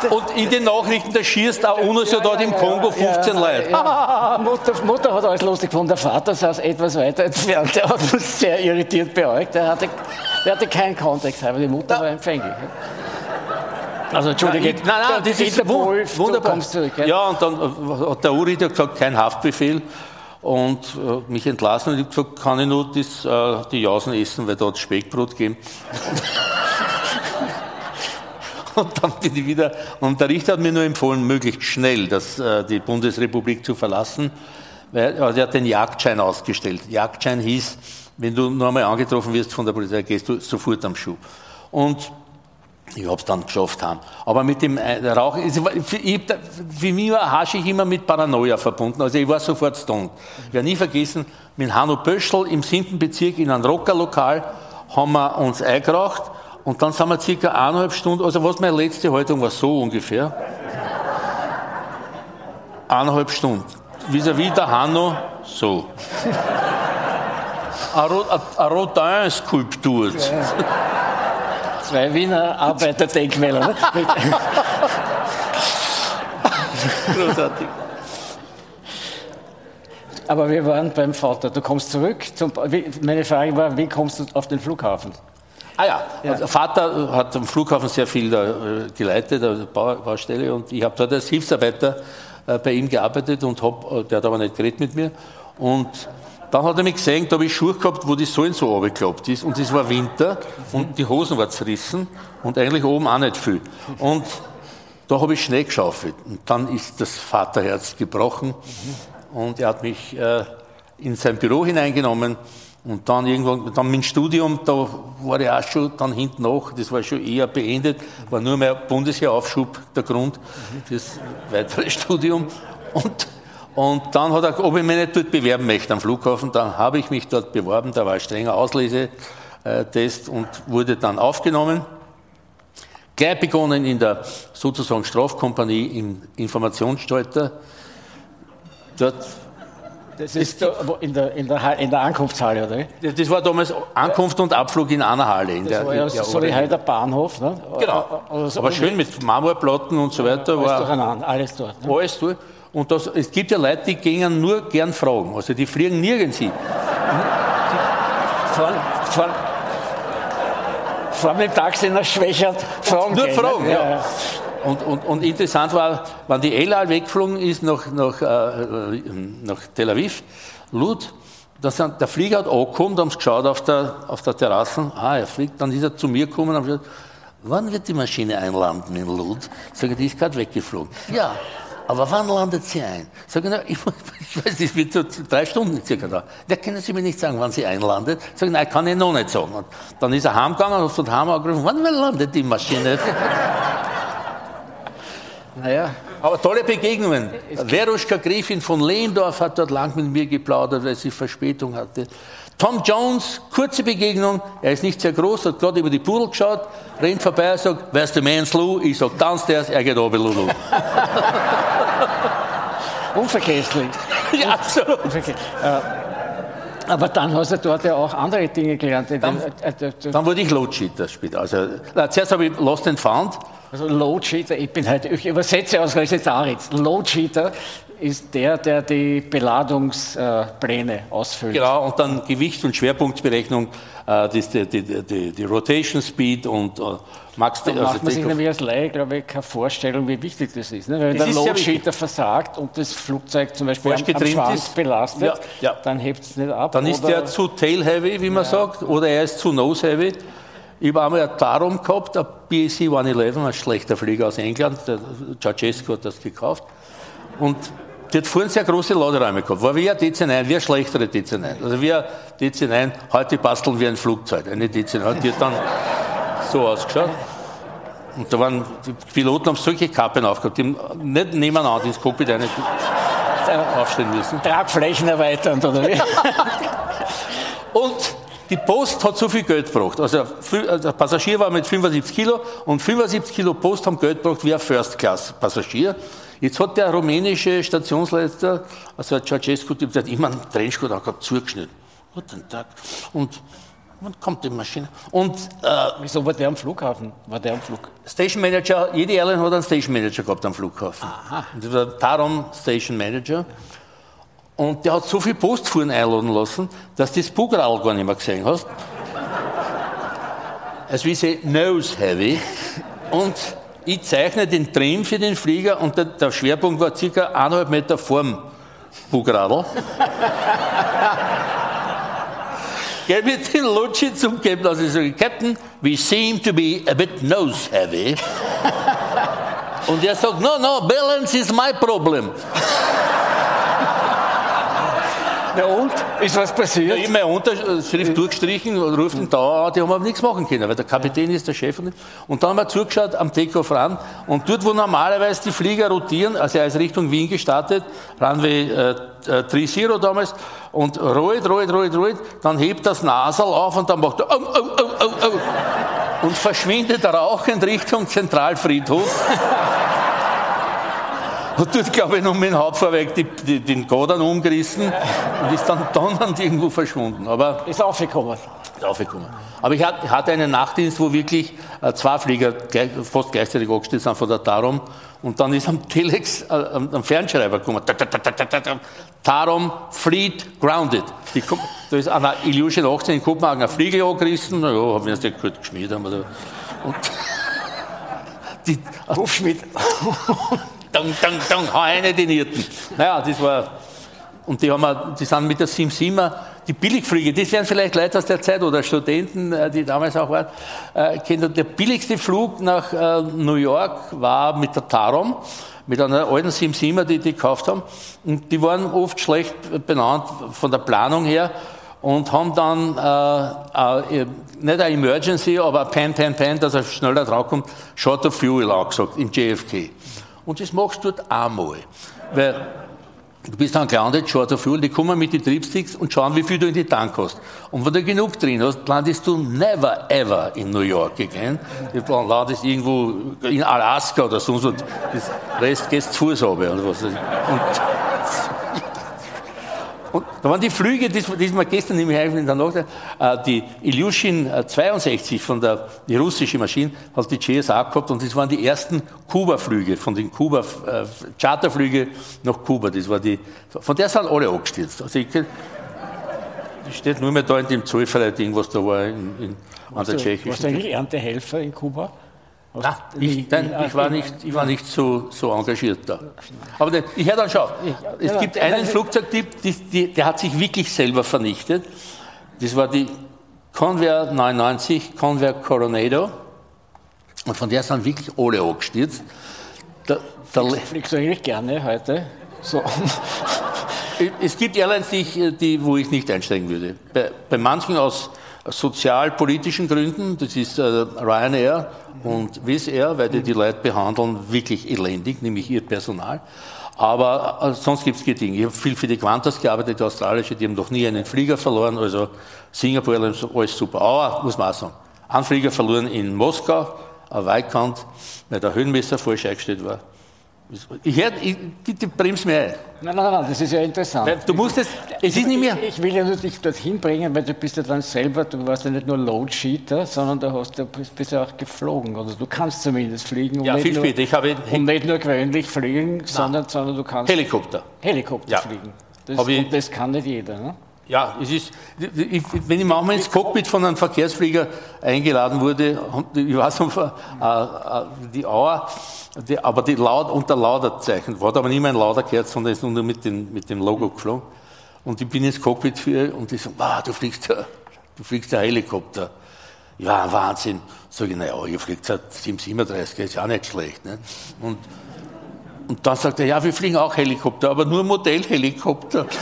Und in den Nachrichten, da schießt auch UNO so dort im Kongo 15 Leute. Ja. <laughs> Mutter, Mutter hat alles lustig gefunden. Der Vater saß etwas weiter entfernt. Der hat uns sehr irritiert beäugt. Der hatte, der hatte keinen Kontext, aber die Mutter war empfänglich. ja. Also, Entschuldige, Nein, nein, der das ist Interpol, wun- wunderbar. Du kommst zurück. Ja. Ja, und dann äh, hat der Uri gesagt, kein Haftbefehl und äh, mich entlassen. Und ich habe gesagt, kann ich nur das, äh, die Jausen essen, weil da hat Speckbrot gegeben. <laughs> Und dann bin ich wieder, und der Richter hat mir nur empfohlen, möglichst schnell das, äh, die Bundesrepublik zu verlassen, weil also er hat den Jagdschein ausgestellt. Jagdschein hieß, wenn du einmal angetroffen wirst von der Polizei, gehst du sofort am Schuh. Und ich habe es dann geschafft haben. Aber mit dem äh, Rauchen, für, ich, für mich war Haschig immer mit Paranoia verbunden. Also ich war sofort stoned. Ich werde nie vergessen, mit Hanno Pöschl im 7. Bezirk in einem Rockerlokal haben wir uns eingeraucht und dann sind wir circa eineinhalb Stunden, also was meine letzte Haltung war, so ungefähr. Eineinhalb Stunden. Vis-à-vis der Hanno, so. Eine Rodin-Skulptur. Zwei Wiener Arbeiterdenkmäler. Ne? Großartig. Aber wir waren beim Vater. Du kommst zurück. Zum, meine Frage war, wie kommst du auf den Flughafen? Ah ja, der Vater hat am Flughafen sehr viel äh, geleitet, also Bau, Baustelle, und ich habe dort als Hilfsarbeiter äh, bei ihm gearbeitet und hab, äh, der hat aber nicht geredet mit mir. Und dann hat er mich gesehen, da habe ich Schuhe gehabt, wo die Sohlen so runtergeklappt ist, und es war Winter und die Hosen waren zerrissen und eigentlich oben auch nicht viel. Und da habe ich Schnee geschaufelt und dann ist das Vaterherz gebrochen und er hat mich äh, in sein Büro hineingenommen. Und dann irgendwann, dann mein Studium, da war ich auch schon dann hinten nach, das war schon eher beendet, war nur mehr Bundesheeraufschub der Grund fürs weitere <laughs> Studium. Und und dann hat er, ob ich mich nicht dort bewerben möchte am Flughafen, dann habe ich mich dort beworben, da war ein strenger Auslesetest und wurde dann aufgenommen. Gleich begonnen in der sozusagen Strafkompanie im Informationssteuter. Dort, Das ist in, der, in, der, in der Ankunftshalle, oder? das war damals Ankunft und Abflug in einer Halle. In Das der, war ja in der so wie oberen- heute der Bahnhof. Ne? Genau. Oder so- Aber schön mit Marmorplatten und so weiter. Alles War durcheinander, alles dort. Ne? alles durch. Und das, es gibt ja Leute, die gehen nur gern fragen. Also die fliegen nirgends hin. Vor, vor, vor dem Taxi noch schwächert Fragen Nur gehen, Fragen, ne? ja. Und, und, und interessant war, wenn die El Al weggeflogen ist nach, nach, äh, nach Tel Aviv, Lud, sind, der Flieger hat angekommen, da haben sie geschaut auf der, auf der Terrasse, ah, er fliegt, dann ist er zu mir gekommen und hat gesagt, wann wird die Maschine einlanden in Lud? Sag ich, die ist gerade weggeflogen. Ja, aber wann landet sie ein? Sag ich, na, ich, <laughs> ich weiß, das wird so drei Stunden circa da. Da können Sie mir nicht sagen, wann sie einlandet. Sag ich, nein, kann ich noch nicht sagen. Und dann ist er heimgegangen und hat heim angerufen, wann landet die Maschine? <laughs> naja. Aber tolle Begegnungen. Veruschka Gräfin von Lehndorf hat dort lang mit mir geplaudert, weil sie Verspätung hatte. Tom Jones, kurze Begegnung, er ist nicht sehr groß, hat gerade über die Pudel geschaut, rennt vorbei, sagt, where's the man's Lou? Ich sag, downstairs, er geht oben, Lulu. <laughs> Unvergesslich. <laughs> ja, absolut. Unvergesslich. Äh, aber dann hast du dort ja auch andere Dinge gelernt. Dann, äh, äh, dann wurde ich Load-Cheater später. Also, na, zuerst habe ich Lost and Found. Also Load-Cheater, ich bin halt, ich übersetze aus Resetaritz. Load-Cheater ist der, der die Beladungspläne ausfüllt. Genau, und dann Gewicht- und Schwerpunktberechnung, äh, die, die, die, die, Rotation Speed und äh, Max. Da also macht man sich nämlich als Laie, glaube ich, keine Vorstellung, wie wichtig das ist. Ne? Wenn das der Loadsheeter versagt und das Flugzeug zum Beispiel am, am Schwanz ist. belastet, ja, ja. dann hebt es nicht ab. Dann ist der zu tail-heavy, wie man ja. sagt, oder er ist zu nose-heavy. Ich habe einmal ein Tarom gehabt, ein BAC 111, ein schlechter Flieger aus England, der Ceausescu hat das gekauft. Und die hat vorhin sehr große Laderäume gehabt. War wie ein DC-9, wie ein schlechtere DC-9. Also wie ein DC-9, heute basteln wir ein Flugzeug, eine DC-9. Die hat dann so ausgeschaut. Und da waren, die Piloten haben solche Kappen aufgehabt, die haben nicht nebeneinander ins Cockpit eine aufstellen müssen. Tragflächen erweitern, oder wie? <laughs> und die Post hat so viel Geld gebracht. Also, also der Passagier war mit 75 Kilo und 75 Kilo Post haben Geld gebracht wie ein First-Class-Passagier. Jetzt hat der rumänische Stationsleiter, also Ceausescu, der hat immer einen Trenchcoat angehabt, zugeschnitten. Guten Tag. Und wann kommt die Maschine? Und, äh, Wieso war der am Flughafen? War der am Flug? Station Manager, jede Airline hat einen Station Manager gehabt am Flughafen. Aha. Und das war der Tarom Station Manager. Und der hat so viel Postfuhren einladen lassen, dass du das Bugral gar nicht mehr gesehen hast. <laughs> Also wie sie nose heavy. Und ich zeichne den Trim für den Flieger und der, der Schwerpunkt war circa eineinhalb Meter vorm Bugradl. <laughs> Geh mit den Lutschi zum Captain, also ich sage, Captain, we seem to be a bit nose heavy. und er sagt, no, no, balance is my problem. Na und? Ist was passiert? Ja, immer Unterschrift durchgestrichen, ruft den Dauer an, die haben aber nichts machen können, weil der Kapitän ist der Chef. Und dann haben wir zugeschaut am Takeoff ran und dort, wo normalerweise die Flieger rotieren, also er ist Richtung Wien gestartet, Runway äh, 30 äh, damals, und rollt, rollt, rollt, rollt, dann hebt das Nasal auf und dann macht er, oh, oh, oh, oh, oh, und verschwindet rauchend Richtung Zentralfriedhof. <laughs> hat dort, glaube ich, noch mit dem Hauptfahrwerk die, die, den Godern umgerissen und ist dann donnernd <laughs> irgendwo verschwunden. Aber ist aufgekommen. Ist aufgekommen. Aber ich hatte einen Nachtdienst, wo wirklich äh, zwei Flieger gleich, fast gleichzeitig angestellt sind von der Tarom. Und dann ist am Telex, äh, am Fernschreiber gekommen, Tarom Fleet Grounded. Die, da ist an der Illusion 18 in Kopenhagen ein Flieger angerissen, naja, haben wir uns nicht gut geschmiert. Haben wir und <laughs> die, Hufschmied. <laughs> dang, dang, dang, hau eine den Hirten. Naja, das war, und die, haben die sind mit der SimSimmer, die Billigflüge, das wären vielleicht Leute aus der Zeit oder Studenten, äh, die damals auch waren, äh, kennen. Der billigste Flug nach äh, New York war mit der Tarom, mit einer alten SimSimmer, die die gekauft haben. Und die waren oft schlecht benannt von der Planung her und haben dann äh, äh, nicht eine Emergency, aber ein Pan, Pan, Pan, dass er schneller draufkommt, Short of Fuel angesagt im JFK. Und das machst du dort einmal. Weil du bist dann gelandet, Short of Fuel, die kommen mit den Tripsticks und schauen, wie viel du in die Tank hast. Und wenn du genug drin hast, landest du never ever in New York again. Du landest irgendwo in Alaska oder sonst was. Das Rest gehst zu Fuß runter was. Und und da waren die Flüge, die, die wir gestern nämlich in der Nacht, äh, die Ilyushin 62 von der, die russische Maschine, hat die GSA gehabt und das waren die ersten Kuba-Flüge, von den Kuba, äh, Charterflüge nach Kuba. Das war die, von der sind alle angestürzt. Also ich, das steht nur mehr da in dem Zollfrei-Ding, was da war in, in, an der Tschechischen. Warst du eigentlich Erntehelfer in Kuba? Nein, ich, nein, ich war nicht, ich war nicht so, so engagiert da. Aber ne, ich höre dann schon. Es gibt einen Flugzeugtyp, die, die, der hat sich wirklich selber vernichtet. Das war die Convair 99, Convair Coronado. Und von der sind wirklich alle angestürzt. Der, der, Fliegst du eigentlich gerne heute? So. es gibt Airlines, die, ich, die, wo ich nicht einsteigen würde. Bei, bei manchen aus sozialpolitischen Gründen, das ist äh, Ryanair und Wizz Air, weil die die Leute behandeln wirklich elendig, nämlich ihr Personal. Aber äh, sonst gibt es Dinge. Ich habe viel für die Qantas gearbeitet, die australische, die haben noch nie einen Flieger verloren, also Singapore Airlines, alles super. Aber, muss man auch sagen, einen Flieger verloren in Moskau, ein Weikant, weil der Höhenmesser falsch eingestellt war. Ich, ich, bitte bremst mir ein. Nein, nein, nein, das ist ja interessant. Du musst es, es ist nicht mehr. Ich, ich will ja nur dich dorthin bringen, weil du bist ja dann selber, du warst ja nicht nur Load-Sheeter, sondern du hast, du bist ja auch geflogen. Oder du kannst zumindest fliegen. Ja, viel später. Ich habe und nicht nur gewöhnlich fliegen, sondern, sondern du kannst Helikopter. Helikopter ja. fliegen. Das, und das kann nicht jeder. Ne? Ja, es ist, ich, wenn ich manchmal ins Cockpit von einem Verkehrsflieger eingeladen wurde, ich weiß noch, äh, äh, die Auer, die, aber die laut, unter Lauderzeichen, war da aber nicht mehr ein Lauderkerz, sondern ist nur mit, den, mit dem Logo geflogen. Und ich bin ins Cockpit für, und die sagen, wow, du fliegst, du fliegst ein Helikopter. Ja, Wahnsinn. Sag ich, naja, ihr fliegt seit 737, ist ja auch nicht schlecht. Ne? Und, und dann sagt er, ja, wir fliegen auch Helikopter, aber nur Modellhelikopter. <laughs>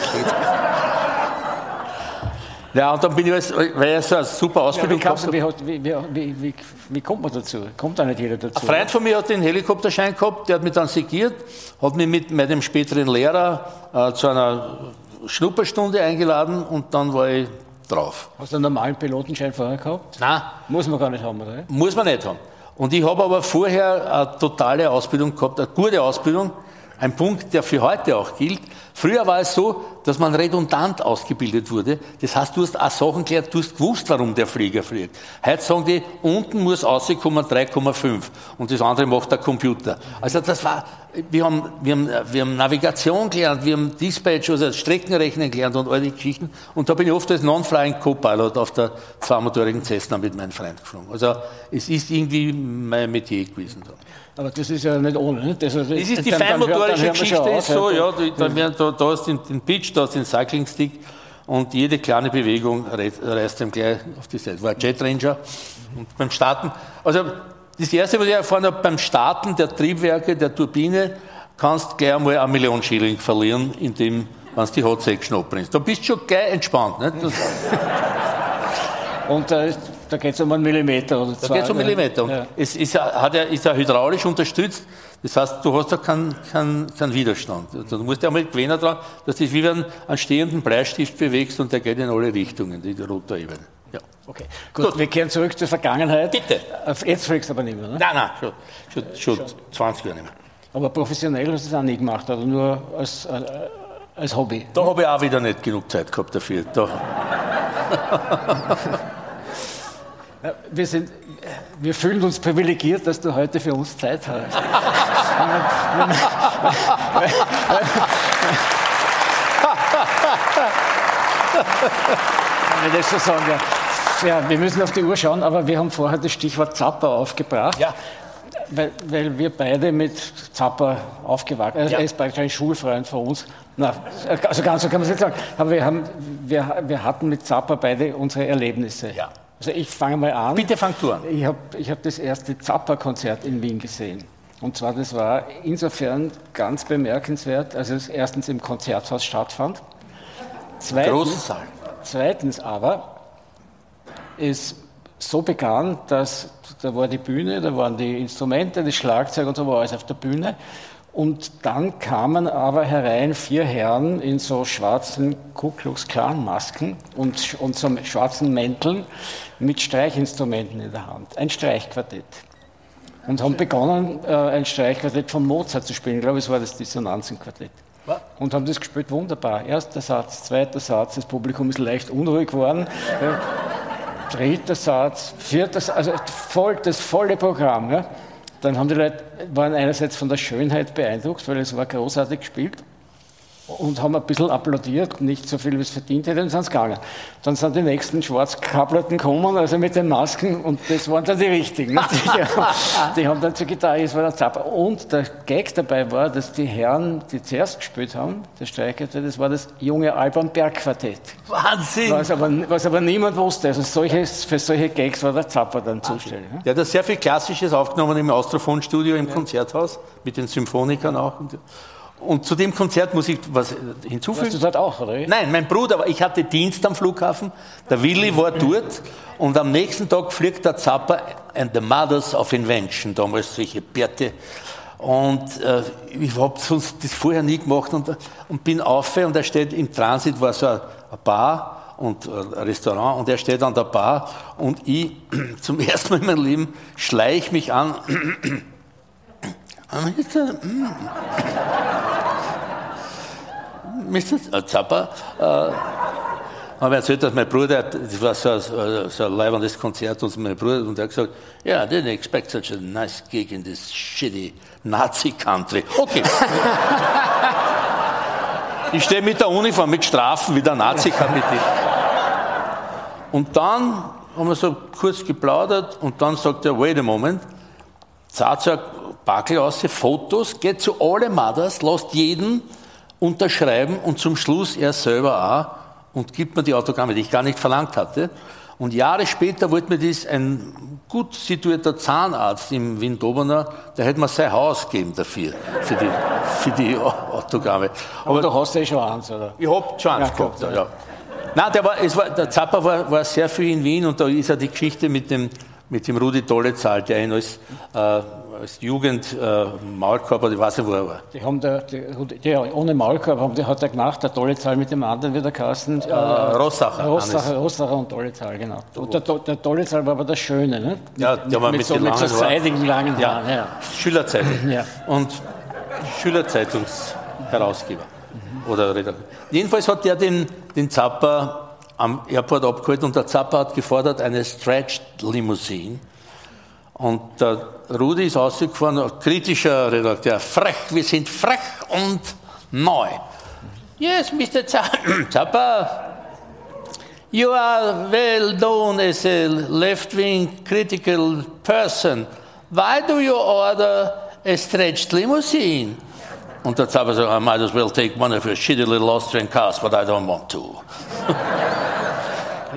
Ja, und dann bin ich, weil er so eine super Ausbildung ja, wie, wie, wie, wie, wie, kommt man dazu? Kommt da nicht jeder dazu? Ein Freund von mir hat den Helikopterschein gehabt, der hat mich dann segiert, hat mich mit meinem späteren Lehrer äh, zu einer Schnupperstunde eingeladen und dann war ich drauf. Hast du einen normalen Pilotenschein vorher gehabt? Nein. Muss man gar nicht haben, oder? Muss man nicht haben. Und ich habe aber vorher eine totale Ausbildung gehabt, eine gute Ausbildung. Ein Punkt, der für heute auch gilt. Früher war es so, dass man redundant ausgebildet wurde. Das heißt, du hast auch Sachen gelernt, du hast gewusst, warum der Flieger fliegt. Heute sagen die, unten muss rauskommen 3,5 und das andere macht der Computer. Also das war, wir haben, wir haben, wir haben Navigation gelernt, wir haben Dispatch, also Streckenrechnen gelernt und all die Geschichten. Und da bin ich oft als Non-Flying Co-Pilot auf der zweimotorigen Cessna mit meinem Freund geflogen. Also es ist irgendwie mein Metier gewesen. Da. Aber das ist ja nicht ohne. Ne? Das, das, das ist die feinmotorische Geschichte, ist so, ja, da, da, da hast du den Pitch, da hast du den Cycling Stick und jede kleine Bewegung reißt ihm gleich auf die Seite. War ein Jet Ranger und beim Starten, also das erste, was ich erfahren habe, beim Starten der Triebwerke, der Turbine, kannst du gleich einmal eine Million Schilling verlieren, indem, wenn du die Hot Section Da bist du schon gleich entspannt. Nicht? und äh, da geht es um einen Millimeter oder zwei. Da geht es um Millimeter. Ja. Es ist, hat ja, ist ja hydraulisch unterstützt. Das heißt, du hast da keinen kein, kein Widerstand. Also du musst ja mal gewöhnen daran, dass du wie einen, einen stehenden Bleistift bewegst und der geht in alle Richtungen, die Rotorebene. Ja. Okay, gut, gut, wir kehren zurück zur Vergangenheit. Bitte. Jetzt fliegst du aber nicht mehr, ne? Nein, nein, schon, schon, schon 20 Jahre nicht mehr. Aber professionell hast du das auch nie gemacht, oder nur als, äh, als Hobby? Da habe ich auch wieder nicht genug Zeit gehabt dafür. Da. <laughs> Wir, sind, wir fühlen uns privilegiert, dass du heute für uns Zeit hast. <laughs> Wenn ich das so sagen ja. wir müssen auf die Uhr schauen, aber wir haben vorher das Stichwort Zappa aufgebracht. Ja. Weil, weil, wir beide mit Zappa aufgewachsen sind. Ja. Er ist praktisch ein Schulfreund von uns. Na, also ganz so kann man es nicht sagen. Aber wir, haben, wir, wir hatten mit Zappa beide unsere Erlebnisse. Ja. Also ich fange mal an. Bitte fang du an. Ich habe ich hab das erste Zappa-Konzert in Wien gesehen. Und zwar, das war insofern ganz bemerkenswert, als es erstens im Konzerthaus stattfand. Zweitens. Zweitens aber, es so begann, dass da war die Bühne, da waren die Instrumente, das Schlagzeug und so war alles auf der Bühne. Und dann kamen aber herein vier Herren in so schwarzen Ku Klux Klan Masken und, und so schwarzen Mänteln mit Streichinstrumenten in der Hand. Ein Streichquartett. Und haben begonnen, äh, ein Streichquartett von Mozart zu spielen. Ich glaube, es war das Dissonanzenquartett. Und haben das gespielt wunderbar. Erster Satz, zweiter Satz, das Publikum ist leicht unruhig geworden. dritter Satz, vierter Satz, also voll, das volle Programm. Ja. Dann haben die Leute, waren einerseits von der Schönheit beeindruckt, weil es war großartig gespielt. Und haben ein bisschen applaudiert, nicht so viel, wie es verdient hätte, und sind gegangen. Dann sind die nächsten Schwarzkablerten gekommen, also mit den Masken, und das waren dann die richtigen. Die, <laughs> die haben dann zur Gitarre, es war der Zapper. Und der Gag dabei war, dass die Herren, die zuerst gespielt haben, der Streicherte, das war das junge Alban Berg Quartett. Wahnsinn! Was aber, was aber niemand wusste. Also solches, für solche Gags war der Zapper dann zuständig. Der hat sehr viel Klassisches aufgenommen im Austrophon-Studio im Konzerthaus, mit den Symphonikern auch. Und zu dem Konzert muss ich was hinzufügen. Warst du dort auch, oder? Nein, mein Bruder, aber ich hatte Dienst am Flughafen, der Willi war dort und am nächsten Tag fliegt der Zappa and the Mothers of Invention, damals solche Bärte. Und äh, ich habe sonst das vorher nie gemacht und, und bin auf und er steht im Transit, war so eine Bar und ein Restaurant und er steht an der Bar und ich <clears throat> zum ersten Mal in meinem Leben schleich mich an. <clears throat> Mr. Zappa, äh, habe erzählt, dass mein Bruder, das war so ein, so ein leibendes Konzert, und mein Bruder, und er hat gesagt, yeah, I didn't expect such a nice gig in this shitty Nazi country. Okay. <laughs> ich stehe mit der Uniform, mit Strafen wie der Nazi-Kapitän. Und dann haben wir so kurz geplaudert und dann sagt er, wait a moment, zahlt so ein Backel aus, Fotos, geht zu alle Mothers, lasst jeden unterschreiben und zum Schluss er selber auch und gibt mir die Autogramme, die ich gar nicht verlangt hatte. Und Jahre später wollte mir das ein gut situierter Zahnarzt im Wien-Dobener, der hätte mir sein Haus gegeben dafür, für die, für die Autogramme. Aber, Aber du hast ja eh schon eins, oder? Ich hab schon eins ja, gehabt, ja. ja. Nein, der, war, es war, der Zappa war, war sehr viel in Wien und da ist ja die Geschichte mit dem, mit dem Rudi Dollezahl, der ihn als äh, als Jugend äh, Maulkorb, weiß nicht, wo er war. Die haben der, die, die, ohne Maulkorb haben, die hat er gemacht, der tolle Zahl mit dem anderen wieder Kasten. Äh, Rossacher. Rossacher, Rossacher und tolle Zahl, genau. Und der, der tolle Zahl war aber der Schöne, ne? Ja, der war mit, mit so, mit so seidigen langen ja. Haaren. Ja. Schülerzeitung. ja. Und Schülerzeitungsherausgeber. Mhm. Oder Redakteur. Jedenfalls hat der den, den Zapper am Airport abgeholt und der Zapper hat gefordert eine Stretched Limousine. Und der Rudi ist ausgefahren, kritischer Redakteur, frech, wir sind frech und neu. Yes, Mr. <clears throat> Zappa, you are well known as a left-wing critical person. Why do you order a stretched limousine? Und der Zappa sagt, I might as well take one of your shitty little Austrian cars, but I don't want to.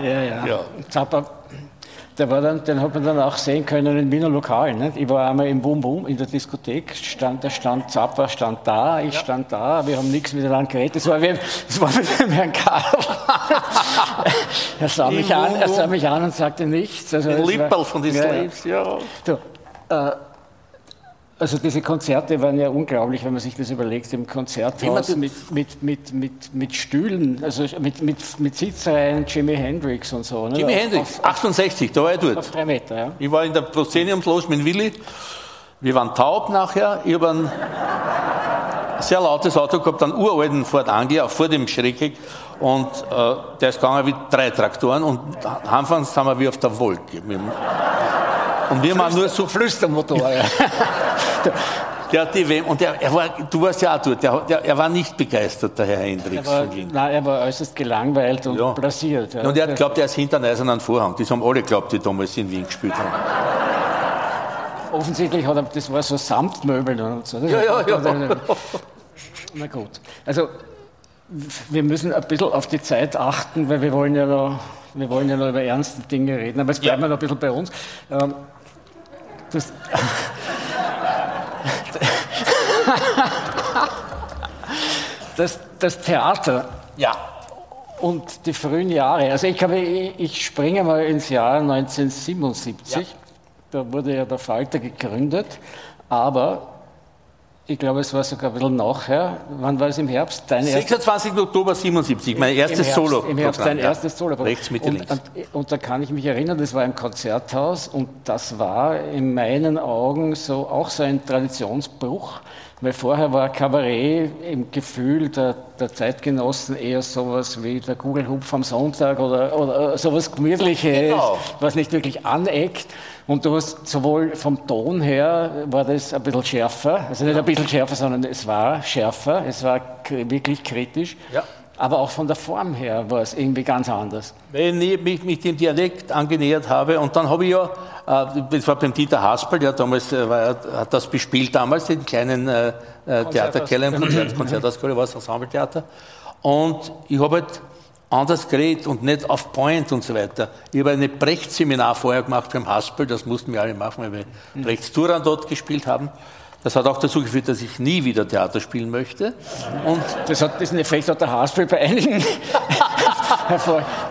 ja, ja. ja. Zappa der war dann, den hat man dann auch sehen können in Wiener Lokalen. Nicht? Ich war einmal im Boom Boom in der Diskothek, stand, der stand Zappa stand da, ich ja. stand da, wir haben nichts miteinander geredet. Das war wie, das war wie beim Herrn Karl. <laughs> er, sah mich an, er sah mich an und sagte nichts. Also, Lipperl von den Slaves, ja. Du, äh, also diese Konzerte waren ja unglaublich, wenn man sich das überlegt, im Konzerthaus mit, mit, mit, mit, mit Stühlen, also mit, mit, mit Sitzreihen, Jimi Hendrix und so. Ne? Jimi Hendrix, auf, 68, da war ich dort. Auf drei Meter, ja. Ich war in der Prosceniumsloge mit Willi, wir waren taub nachher, ich habe ein sehr lautes Auto gehabt, einen uralten Ford Anglia, vor dem Schreckeck und äh, der ist gegangen wie drei Traktoren und anfangs sind wir wie auf der Wolke. Und wir machen nur so Flüstermotor. Ja. <laughs> Der hat die WM, und der, er war, du warst ja auch dort, der, der, er war nicht begeistert, der Herr Hendricks er war, von Wien. Nein, er war äußerst gelangweilt und ja. blasiert. Ja. Und er hat glaubt, er ist hinter einem eisernen Vorhang. Das haben alle geglaubt, die damals in Wien gespielt haben. Offensichtlich hat er, das war so Samtmöbel und so. Ja, ja, ja. Na gut. Also, wir müssen ein bisschen auf die Zeit achten, weil wir wollen ja noch, wir wollen ja noch über ernste Dinge reden, aber jetzt bleiben ja. wir noch ein bisschen bei uns. Ähm, das, <laughs> das, das Theater ja. und die frühen Jahre. Also ich glaube, ich springe mal ins Jahr 1977. Ja. Da wurde ja der Falter gegründet, aber ich glaube, es war sogar ein bisschen nachher. Wann war es im Herbst? Dein 26. Oktober 77, mein erstes Solo. Im Herbst dein ja. erstes Solo. Rechts, Mitte, und, links. Und, und, da kann ich mich erinnern, das war im Konzerthaus und das war in meinen Augen so auch so ein Traditionsbruch, weil vorher war Kabarett im Gefühl der, der Zeitgenossen eher sowas wie der Kugelhupf am Sonntag oder, oder sowas Gemütliches, genau. was nicht wirklich aneckt. Und du hast sowohl vom Ton her war das ein bisschen schärfer, also nicht ein bisschen schärfer, sondern es war schärfer, es war wirklich kritisch. Ja. Aber auch von der Form her war es irgendwie ganz anders. Wenn ich mich mit dem Dialekt angenähert habe und dann habe ich ja, äh, das war beim Dieter Haspel, der damals äh, war, hat das bespielt damals, den kleinen äh, Theaterkeller <laughs> im Konzert, Konzertausgabe war das Ensembletheater. Und ich habe halt anders geredet und nicht auf Point und so weiter. Ich habe ein Brecht-Seminar vorher gemacht beim Haspel, das mussten wir alle machen, weil wir Brechts Turan dort gespielt haben. Das hat auch dazu geführt, dass ich nie wieder Theater spielen möchte. Und das hat diesen Effekt hat der Haspel bei einigen. <laughs>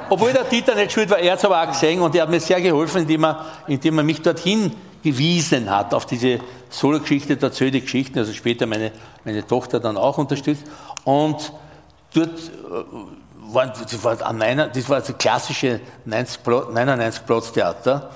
Obwohl der Dieter nicht schuld war, er hat es aber auch gesehen und er hat mir sehr geholfen, indem er, indem er mich dorthin gewiesen hat, auf diese Solo-Geschichte, der die Geschichten, also später meine, meine Tochter dann auch unterstützt. Und dort äh, war, das war, an meiner, das war das klassische 99-Platz-Theater.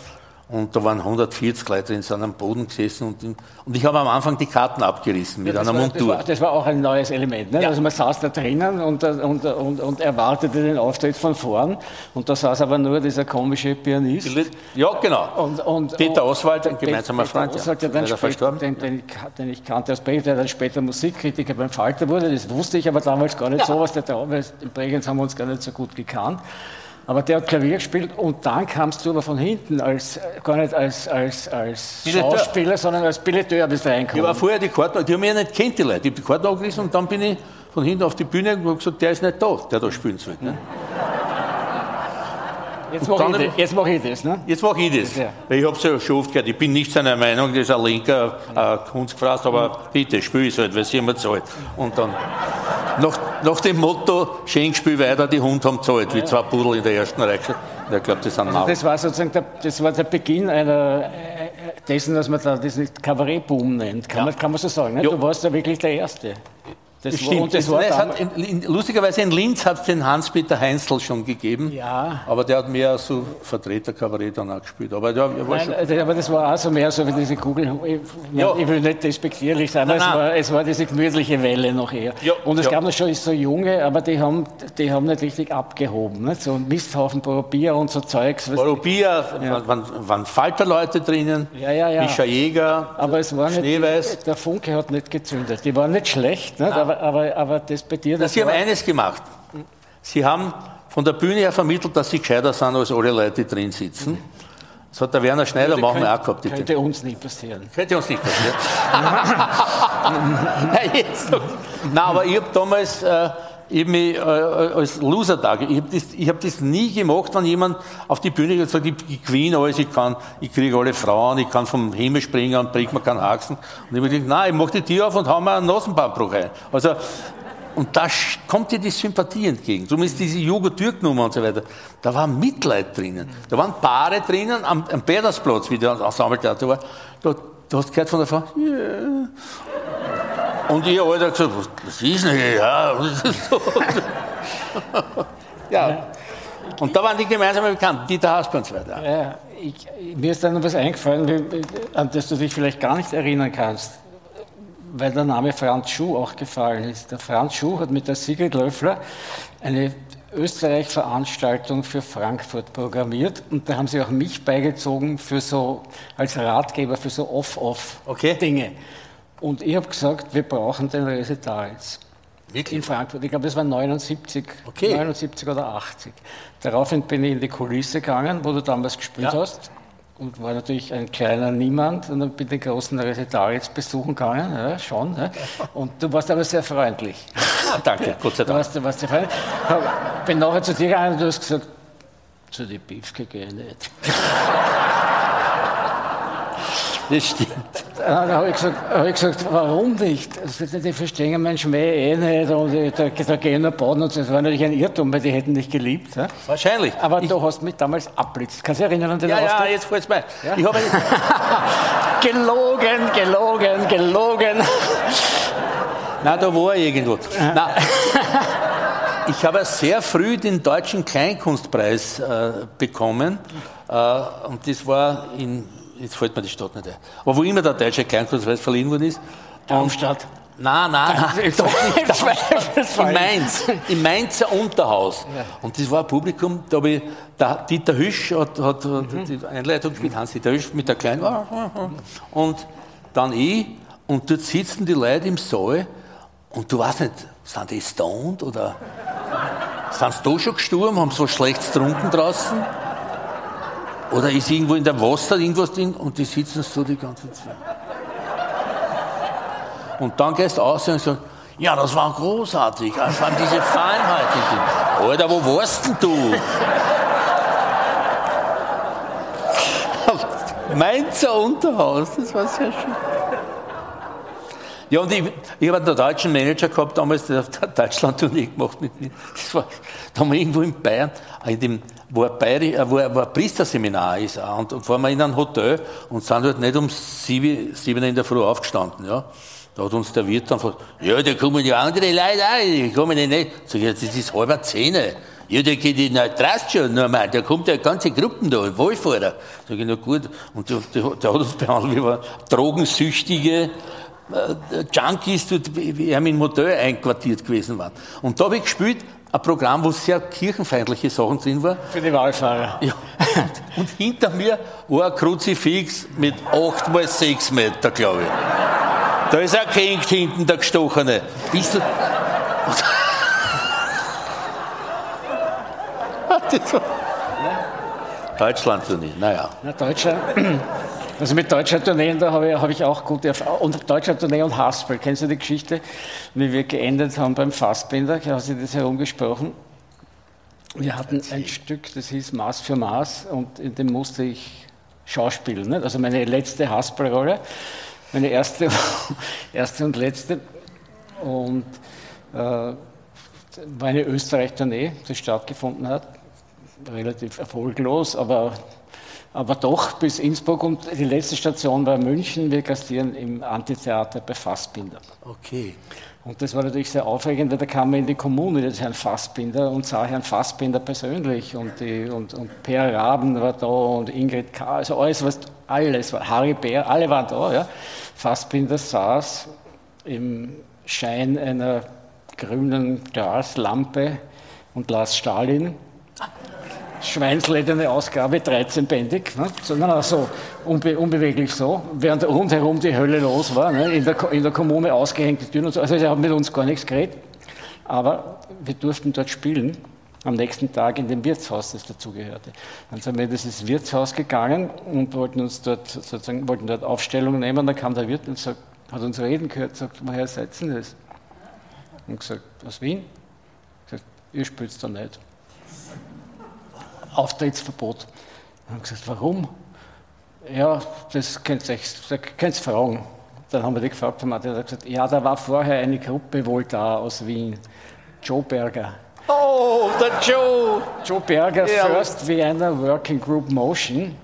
Und da waren 140 Leute in so einem Boden gesessen und, und ich habe am Anfang die Karten abgerissen mit ja, einer war, Montur. Das war, das war, auch ein neues Element. Ne? Ja. Also man saß da drinnen und, und, und, und, erwartete den Auftritt von vorn und da saß aber nur dieser komische Pianist. Ja, genau. Peter Oswald, ein gemeinsamer Peter Freund. Oswald, der dann später, den, den, den, ich kannte als Bregenz, der dann später Musikkritiker beim Falter wurde. Das wusste ich aber damals gar nicht ja. so, was der da weil in Bregenz haben wir uns gar nicht so gut gekannt. Aber der hat Klavier gespielt und dann kamst du aber von hinten, als, gar nicht als, als, als Schauspieler, sondern als Billeteur bist du reingekommen. Ich war vorher die Karten, die haben mich ja nicht kennt, die Leute. Ich habe die Karten angerissen und dann bin ich von hinten auf die Bühne und habe gesagt, der ist nicht da, der da spielen soll. Ne? Jetzt mache ich, das, mach ich das, ne? Jetzt mache ich das. Ja. Ich habe es ja schon oft gehört, ich bin nicht seiner Meinung, das ist ein linker äh, Kunstgefraß, aber mhm. bitte, spiel es halt, weil sie immer zahlt. Und dann, nach, nach dem Motto, schenk, spiel weiter, die Hunde haben zahlt, wie zwei Pudel in der ersten Reihe. Ich glaube, das sind also Das war sozusagen der, das war der Beginn einer, äh, dessen, was man da diesen Kabarettboom nennt, kann, ja. man, kann man so sagen. Ne? Du warst ja wirklich der Erste. Das, stimmt. Das war, das hat, in, lustigerweise in Linz hat es den Hans-Peter Heinzel schon gegeben. Ja. Aber der hat mehr so Vertreterkabarett dann auch gespielt. Aber, der, der Nein, schon aber das war auch so mehr so wie diese Kugel. Ich, ja. ich will nicht despektierlich sein, nein, nein. Es, war, es war diese gemütliche Welle noch eher. Ja. Und es ja. gab noch schon so junge, aber die haben, die haben nicht richtig abgehoben. Nicht? So ein Misthaufen Borobia und so Zeugs. Borobia, ja. waren, waren Falterleute drinnen, ja, ja, ja. Mischa Jäger, aber es war Schneeweiß. Nicht, der Funke hat nicht gezündet. Die waren nicht schlecht, nicht? Aber, aber, aber das bei dir... Das Sie haben eines gemacht. Sie haben von der Bühne her vermittelt, dass Sie gescheiter sind als alle Leute, die drin sitzen. Das hat der Werner Schneider könnte, machen wir auch gehabt. Die könnte uns nicht passieren. Könnte uns nicht passieren. <laughs> Nein, jetzt Nein, aber ich habe damals... Äh, ich habe mich äh, als Loser da. Ich habe das, hab das nie gemacht, wenn jemand auf die Bühne geht und sagt, ich, ich alles, ich kann, ich kriege alle Frauen, ich kann vom Himmel springen und bringt mir keinen Haxen. Und ich habe gedacht, nein, ich mache die Tür auf und hau mir einen Nasenbeinbruch ein. Also, und da kommt dir die Sympathie entgegen. Ist diese Joghurt-Türk-Nummer und so weiter. Da war Mitleid drinnen. Da waren Paare drinnen am, am Petersplatz, wie der Ensembletheater war. Da, du hast gehört von der Frau, yeah. Und ich habe gesagt, was ist denn ja. ja. Und da waren die gemeinsamen Bekannten, Dieter Haasper und so weiter. Ja, ich, mir ist dann noch was eingefallen, an das du dich vielleicht gar nicht erinnern kannst, weil der Name Franz Schuh auch gefallen ist. Der Franz Schuh hat mit der Sigrid Löffler eine Österreich-Veranstaltung für Frankfurt programmiert und da haben sie auch mich beigezogen für so, als Ratgeber für so Off-Off-Dinge. Okay. Und ich habe gesagt, wir brauchen den Resetaritz. Wirklich? In Frankfurt. Ich glaube, das war 79, okay. 79 oder 80. Daraufhin bin ich in die Kulisse gegangen, wo du damals gespielt ja. hast. Und war natürlich ein kleiner Niemand. Und dann bin ich den großen Resetaritz besuchen gegangen. Ja, schon. Ja. Und du warst aber sehr freundlich. Ah, danke, Gott sei Dank. Du warst, du warst sehr freundlich. Bin nachher zu dir gegangen und du hast gesagt, zu den Beefke gehe ich nicht. Das stimmt. Dann habe ich, gesagt, hab ich gesagt, warum nicht? Also, die verstehen meinen Schmäh eh nicht und da, da gehen nur baden und. Das war natürlich ein Irrtum, weil die hätten dich geliebt. Ja? Wahrscheinlich. Aber ich, du hast mich damals abblitzt. Kannst du dich erinnern an den Ja, Auftritt? ja, jetzt fällt es mir. Ja? Ich habe <laughs> gelogen, gelogen, gelogen. Nein, da war er irgendwo. Nein. <laughs> Ich habe sehr früh den deutschen Kleinkunstpreis äh, bekommen. Äh, und das war in jetzt fällt mir die Stadt nicht ein. Aber wo immer der deutsche Kleinkunstpreis verliehen worden ist. Darmstadt. Nein, nein, nein, doch nicht. In Mainz, im Mainzer Unterhaus. Und das war ein Publikum, da habe ich, der Dieter Hüsch hat, hat, hat die Einleitung gespielt, Hans-Dieter Hüsch mit der kleinen, und dann ich, und dort sitzen die Leute im Saal, und du weißt nicht, sind die stoned oder sind sie da schon gestorben, haben so schlecht getrunken draußen? Oder ist irgendwo in der Wasser irgendwas drin und die sitzen so die ganze Zeit. Und dann gehst du aus und sagst, ja, das war großartig. Vor allem diese Feinheiten. Alter, wo warst denn du? <laughs> Mainzer Unterhaus, das war sehr schön. Ja, und ich, ich habe einen deutschen Manager gehabt damals, der hat Deutschland-Tournee gemacht mit mir. Das war, da haben wir irgendwo in Bayern, in dem, wo, ein Bayeri, äh, wo, ein, wo ein Priesterseminar ist. auch. Und, und waren wir in einem Hotel und sind halt nicht um sieben, sieben in der Früh aufgestanden. Ja. Da hat uns der Wirt dann gefragt, ja, da kommen ja andere Leute auch, die kommen ja nicht. Sag ich, ja, das ist halber Zehn. Ja, der geht in der Traust schon, nur mal, da kommt ja ganze Gruppen da, Wohlfahrer. Sag ich, na gut. Und der, der, der hat uns behandelt wir drogensüchtige äh, Junkies, dort, wie wie er im Hotel einquartiert gewesen waren. Und da habe ich gespielt, ein Programm, wo sehr kirchenfeindliche Sachen drin waren. Für die Wahlfahrer. Ja. <laughs> Und hinter mir war ein Kruzifix mit 8 mal 6 Meter, glaube ich. Da ist ein Kind hinten, der Gestochene. Bist du. War- Deutschland du nicht, naja. Na, Deutscher, also mit deutscher Tourneen, da habe ich, habe ich auch gute Erfahrungen. Und deutscher Tournee und Haspel, kennst du die Geschichte? Wie wir geendet haben beim Fassbinder, hast du das herumgesprochen? Wir hatten ein Stück, das hieß Maß für Maß und in dem musste ich schauspielen. Nicht? Also meine letzte Haspelrolle, meine erste, <laughs> erste und letzte. Und äh, war eine Österreich-Tournee, die stattgefunden hat relativ erfolglos, aber, aber doch bis Innsbruck und die letzte Station war München. Wir gastieren im Antitheater bei Fassbinder. Okay. Und das war natürlich sehr aufregend, weil da kam man in die Kommune des Herrn Fassbinder und sah Herrn Fassbinder persönlich und, die, und, und Per Raben war da und Ingrid K., also alles, was, alles, war, Harry Bär, alle waren da. Ja. Fassbinder saß im Schein einer grünen Glaslampe und las Stalin schweinslederne Ausgabe, 13-bändig, ne? so, nein, nein, so unbe unbeweglich so, während rundherum die Hölle los war, ne? in, der, in der Kommune ausgehängte Türen und so. Also sie haben mit uns gar nichts geredet, aber wir durften dort spielen, am nächsten Tag in dem Wirtshaus, das dazugehörte. Dann sind wir in dieses Wirtshaus gegangen und wollten uns dort sozusagen, wollten dort Aufstellung nehmen, dann kam der Wirt und sagt, hat uns reden gehört, sagt, woher seid ihr das? Und gesagt, aus Wien? Gesagt, ihr spielt da nicht. Auftrittsverbot. Dann haben wir gesagt, warum? Ja, das könnt ihr euch- fragen. Dann haben wir die gefragt, und der hat gesagt, ja, da war vorher eine Gruppe wohl da aus Wien. Joe Berger. Oh, der Joe! Joe Berger, Ja. First Vienna Working Group Motion.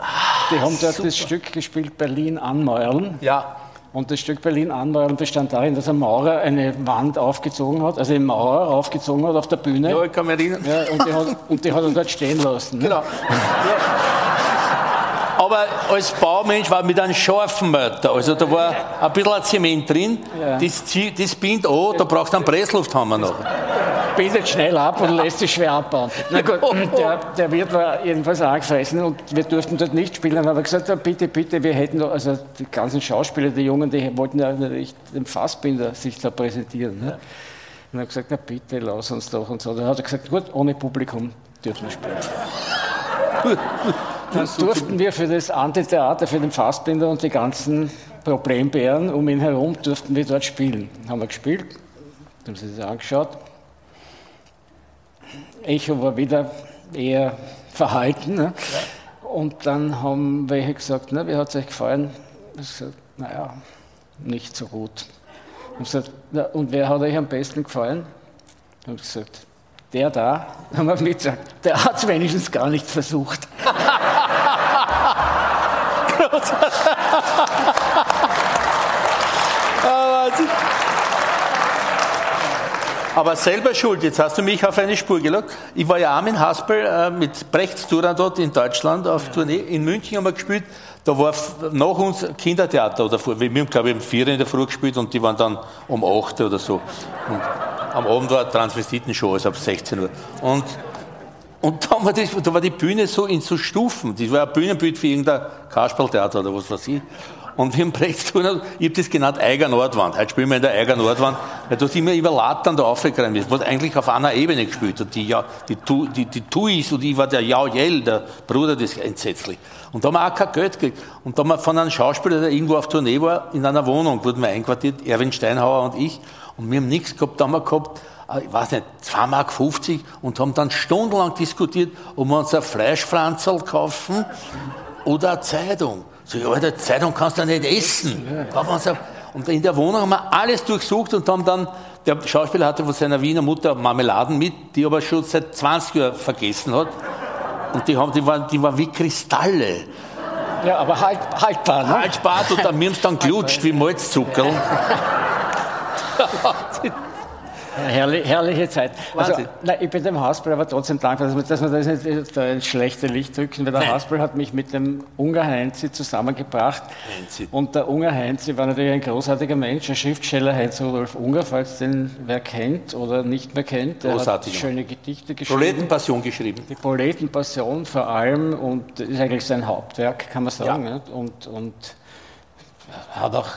Die haben dort das Stück gespielt, Berlin anmeuren. Ja. Und das Stück Berlin anmeuren bestand darin, dass ein Maurer eine Wand aufgezogen hat, also eine Mauer aufgezogen hat auf der Bühne. Ja, ich kann mich erinnern. Ja, und, die hat, und die hat er dort stehen lassen. ne? Genau. Aber als Baumensch war mit einem scharfen Mörder. Also da war ein bisschen Zement drin. Ja. Das, das bindet an, da brauchst du einen Presslufthammer noch. Bindet schnell ab und lässt sich schwer abbauen. Na gut, der, der Wirt war jedenfalls angefressen und wir durften dort nicht spielen. Dann hat er gesagt, bitte, bitte, wir hätten doch, also die ganzen Schauspieler, die Jungen, die wollten ja natürlich den Fassbinder sich da präsentieren. Ne? Und er hat gesagt, na bitte, lass uns doch und so. Dann hat er gesagt, gut, ohne Publikum dürfen wir spielen. Dann durften wir für das Antitheater, für den Fassbinder und die ganzen Problembären um ihn herum, durften wir dort spielen. Haben wir gespielt, haben sie das angeschaut. Echo war wieder eher verhalten. Ne? Und dann haben welche gesagt, na, wie hat es euch gefallen? Ich gesagt, naja, nicht so gut. Ich gesagt, na, und wer hat euch am besten gefallen? Ich habe gesagt, der da. <laughs> Dann haben wir mit gesagt, der hat es wenigstens gar nicht versucht. <laughs> <laughs> aber selber schuld. Jetzt hast du mich auf eine Spur gelockt. Ich war ja Armin Haspel äh, mit Brechts dort in Deutschland auf ja. Tournee. In München haben wir gespielt. Da war nach uns Kindertheater oder. Wir haben, glaube ich, um vier in der Früh gespielt und die waren dann um acht oder so. Und am Abend war Transvestitenshow, also ab 16 Uhr. Und und da war, das, da war, die Bühne so in so Stufen. Das war ein Bühnenbild für irgendein Kasperltheater oder was weiß ich. Und wir haben Brecht ich habe das genannt Eiger Nordwand. Heute spielen wir in der Eiger Nordwand, weil da sind wir über Lattern da aufgegangen ist, was eigentlich auf einer Ebene gespielt hat. Die, ja, die, die, die Tuis und ich war der Jao Jell, der Bruder des entsetzlich. Und da haben wir auch kein Geld gekriegt. Und da haben wir von einem Schauspieler, der irgendwo auf Tournee war, in einer Wohnung, wurden wir einquartiert, Erwin Steinhauer und ich. Und wir haben nichts gehabt, da haben wir gehabt, äh, ich weiß nicht, 2,50 Mark und haben dann stundenlang diskutiert, ob wir uns ein Fleischfranzl kaufen oder eine Zeitung. So, ja, Alter, Zeitung kannst du nicht essen. Und in der Wohnung haben wir alles durchsucht und haben dann, der Schauspieler hatte von seiner Wiener Mutter Marmeladen mit, die aber schon seit 20 Jahren vergessen hat. Und die, haben, die, waren, die waren wie Kristalle. Ja, aber halt, haltbar, ne? Haltbar, und dann, wir haben es dann glutscht wie Malzzuckerl. <laughs> Herrlich, herrliche Zeit. Also, nein, ich bin dem Haspel aber trotzdem dankbar, dass wir, dass wir das nicht da ins schlechte Licht drücken, weil der Haspel hat mich mit dem Unger Heinzi zusammengebracht. Heinzi. Und der Unger Heinzi war natürlich ein großartiger Mensch, ein Schriftsteller, Heinz Rudolf Unger, falls den wer kennt oder nicht mehr kennt. Der Großartig. hat schöne Gedichte geschrieben. Proletenpassion geschrieben. Die Proletenpassion vor allem und das ist eigentlich sein Hauptwerk, kann man sagen. Ja. Und, und hat auch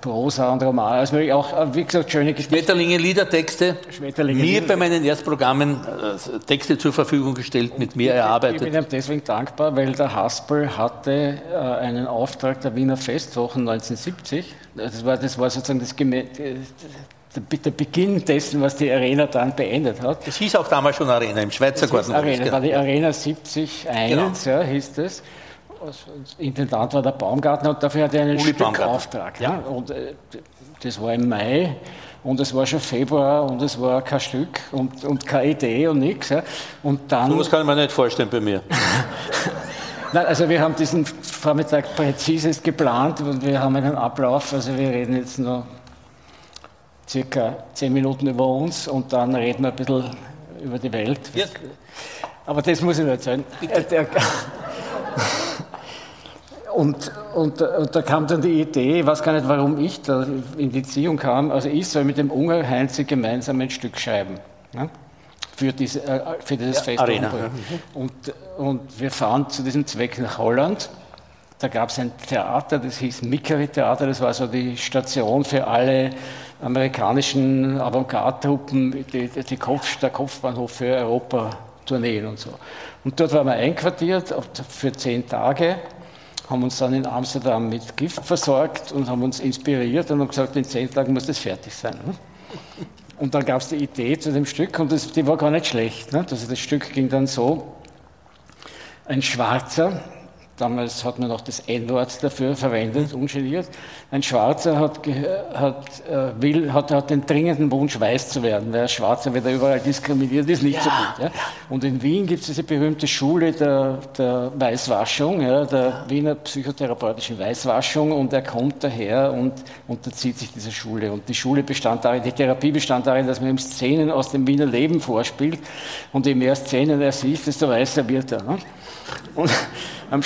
Prosa und Roman, also auch, wie gesagt, schöne Geschichten. Schmetterlinge, Liedertexte. Schmetterlinge, mir bei meinen Erstprogrammen äh, Texte zur Verfügung gestellt, mit mir erarbeitet. Ich bin ihm deswegen dankbar, weil der Haspel hatte äh, einen Auftrag der Wiener Festwochen 1970. Das war, das war sozusagen das der Beginn dessen, was die Arena dann beendet hat. Das hieß auch damals schon Arena im Schweizer Garten. Arena, war die Arena 70 1, genau. ja, hieß das. Intendant war der Baumgartner und dafür hatte er einen Stückauftrag. Ja. Und äh, das war im Mai und es war schon Februar und es war kein Stück und, und keine Idee und nichts. Ja. Und dann, so was kann ich mir nicht vorstellen bei mir. <laughs> Nein, also wir haben diesen Vormittag präzises geplant und wir haben einen Ablauf, also wir reden jetzt nur circa zehn Minuten über uns und dann reden wir ein bisschen über die Welt. Ja. Aber das muss ich nicht erzählen. Und, und, und, da kam dann die Idee, ich weiß gar nicht, warum ich da in die Ziehung kam, also ich soll mit dem Unger Heinze gemeinsam ein Stück schreiben. Ja? Für, diese, äh, für dieses ja, Fest. Arena. Und, und wir fahren zu diesem Zweck nach Holland. Da gab es ein Theater, das hieß Mickery Theater, das war so die Station für alle amerikanischen Avantgarde-Truppen, Kopf, der Kopfbahnhof für Europa-Tourneen und so. Und dort waren wir einquartiert für zehn Tage haben uns dann in Amsterdam mit Gift versorgt und haben uns inspiriert und haben gesagt, in zehn Tagen muss das fertig sein. Ne? Und dann gab es die Idee zu dem Stück und das, die war gar nicht schlecht. Ne? Also das Stück ging dann so, ein Schwarzer, damals hat man noch das N-Wort dafür verwendet, ungeniert. Ein Schwarzer hat, hat, äh, will, hat, hat den dringenden Wunsch, weiß zu werden, weil ein Schwarzer wird überall diskriminiert, ist nicht ja. so gut. Ja? Und in Wien gibt es diese berühmte Schule der, der Weißwaschung, ja, der Wiener psychotherapeutischen Weißwaschung, und er kommt daher und unterzieht sich dieser Schule. Und die Schule bestand darin, die Therapie bestand darin, dass man ihm Szenen aus dem Wiener Leben vorspielt, und je mehr Szenen er sieht, desto weißer wird er. Ne? Und,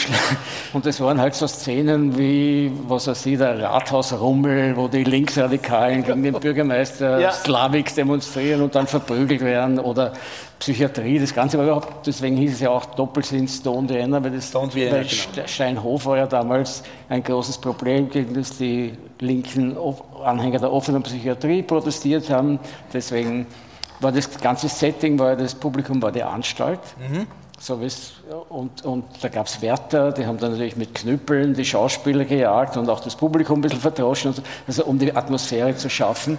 und das waren halt so Szenen wie, was er sieht, der Rathausrummel, wo die Linksradikalen gegen den Bürgermeister ja. Slavik demonstrieren und dann verprügelt werden oder Psychiatrie, das Ganze war überhaupt, deswegen hieß es ja auch Doppelsinn Stone Vienna, weil, das, Stone Vienna, weil genau. Steinhof war ja damals ein großes Problem, gegen das die linken Anhänger der offenen Psychiatrie protestiert haben. Deswegen war das ganze Setting, war das Publikum war die Anstalt. Mhm. So und, und da gab es Wärter, die haben dann natürlich mit Knüppeln die Schauspieler gejagt und auch das Publikum ein bisschen verdroschen, also um die Atmosphäre zu schaffen.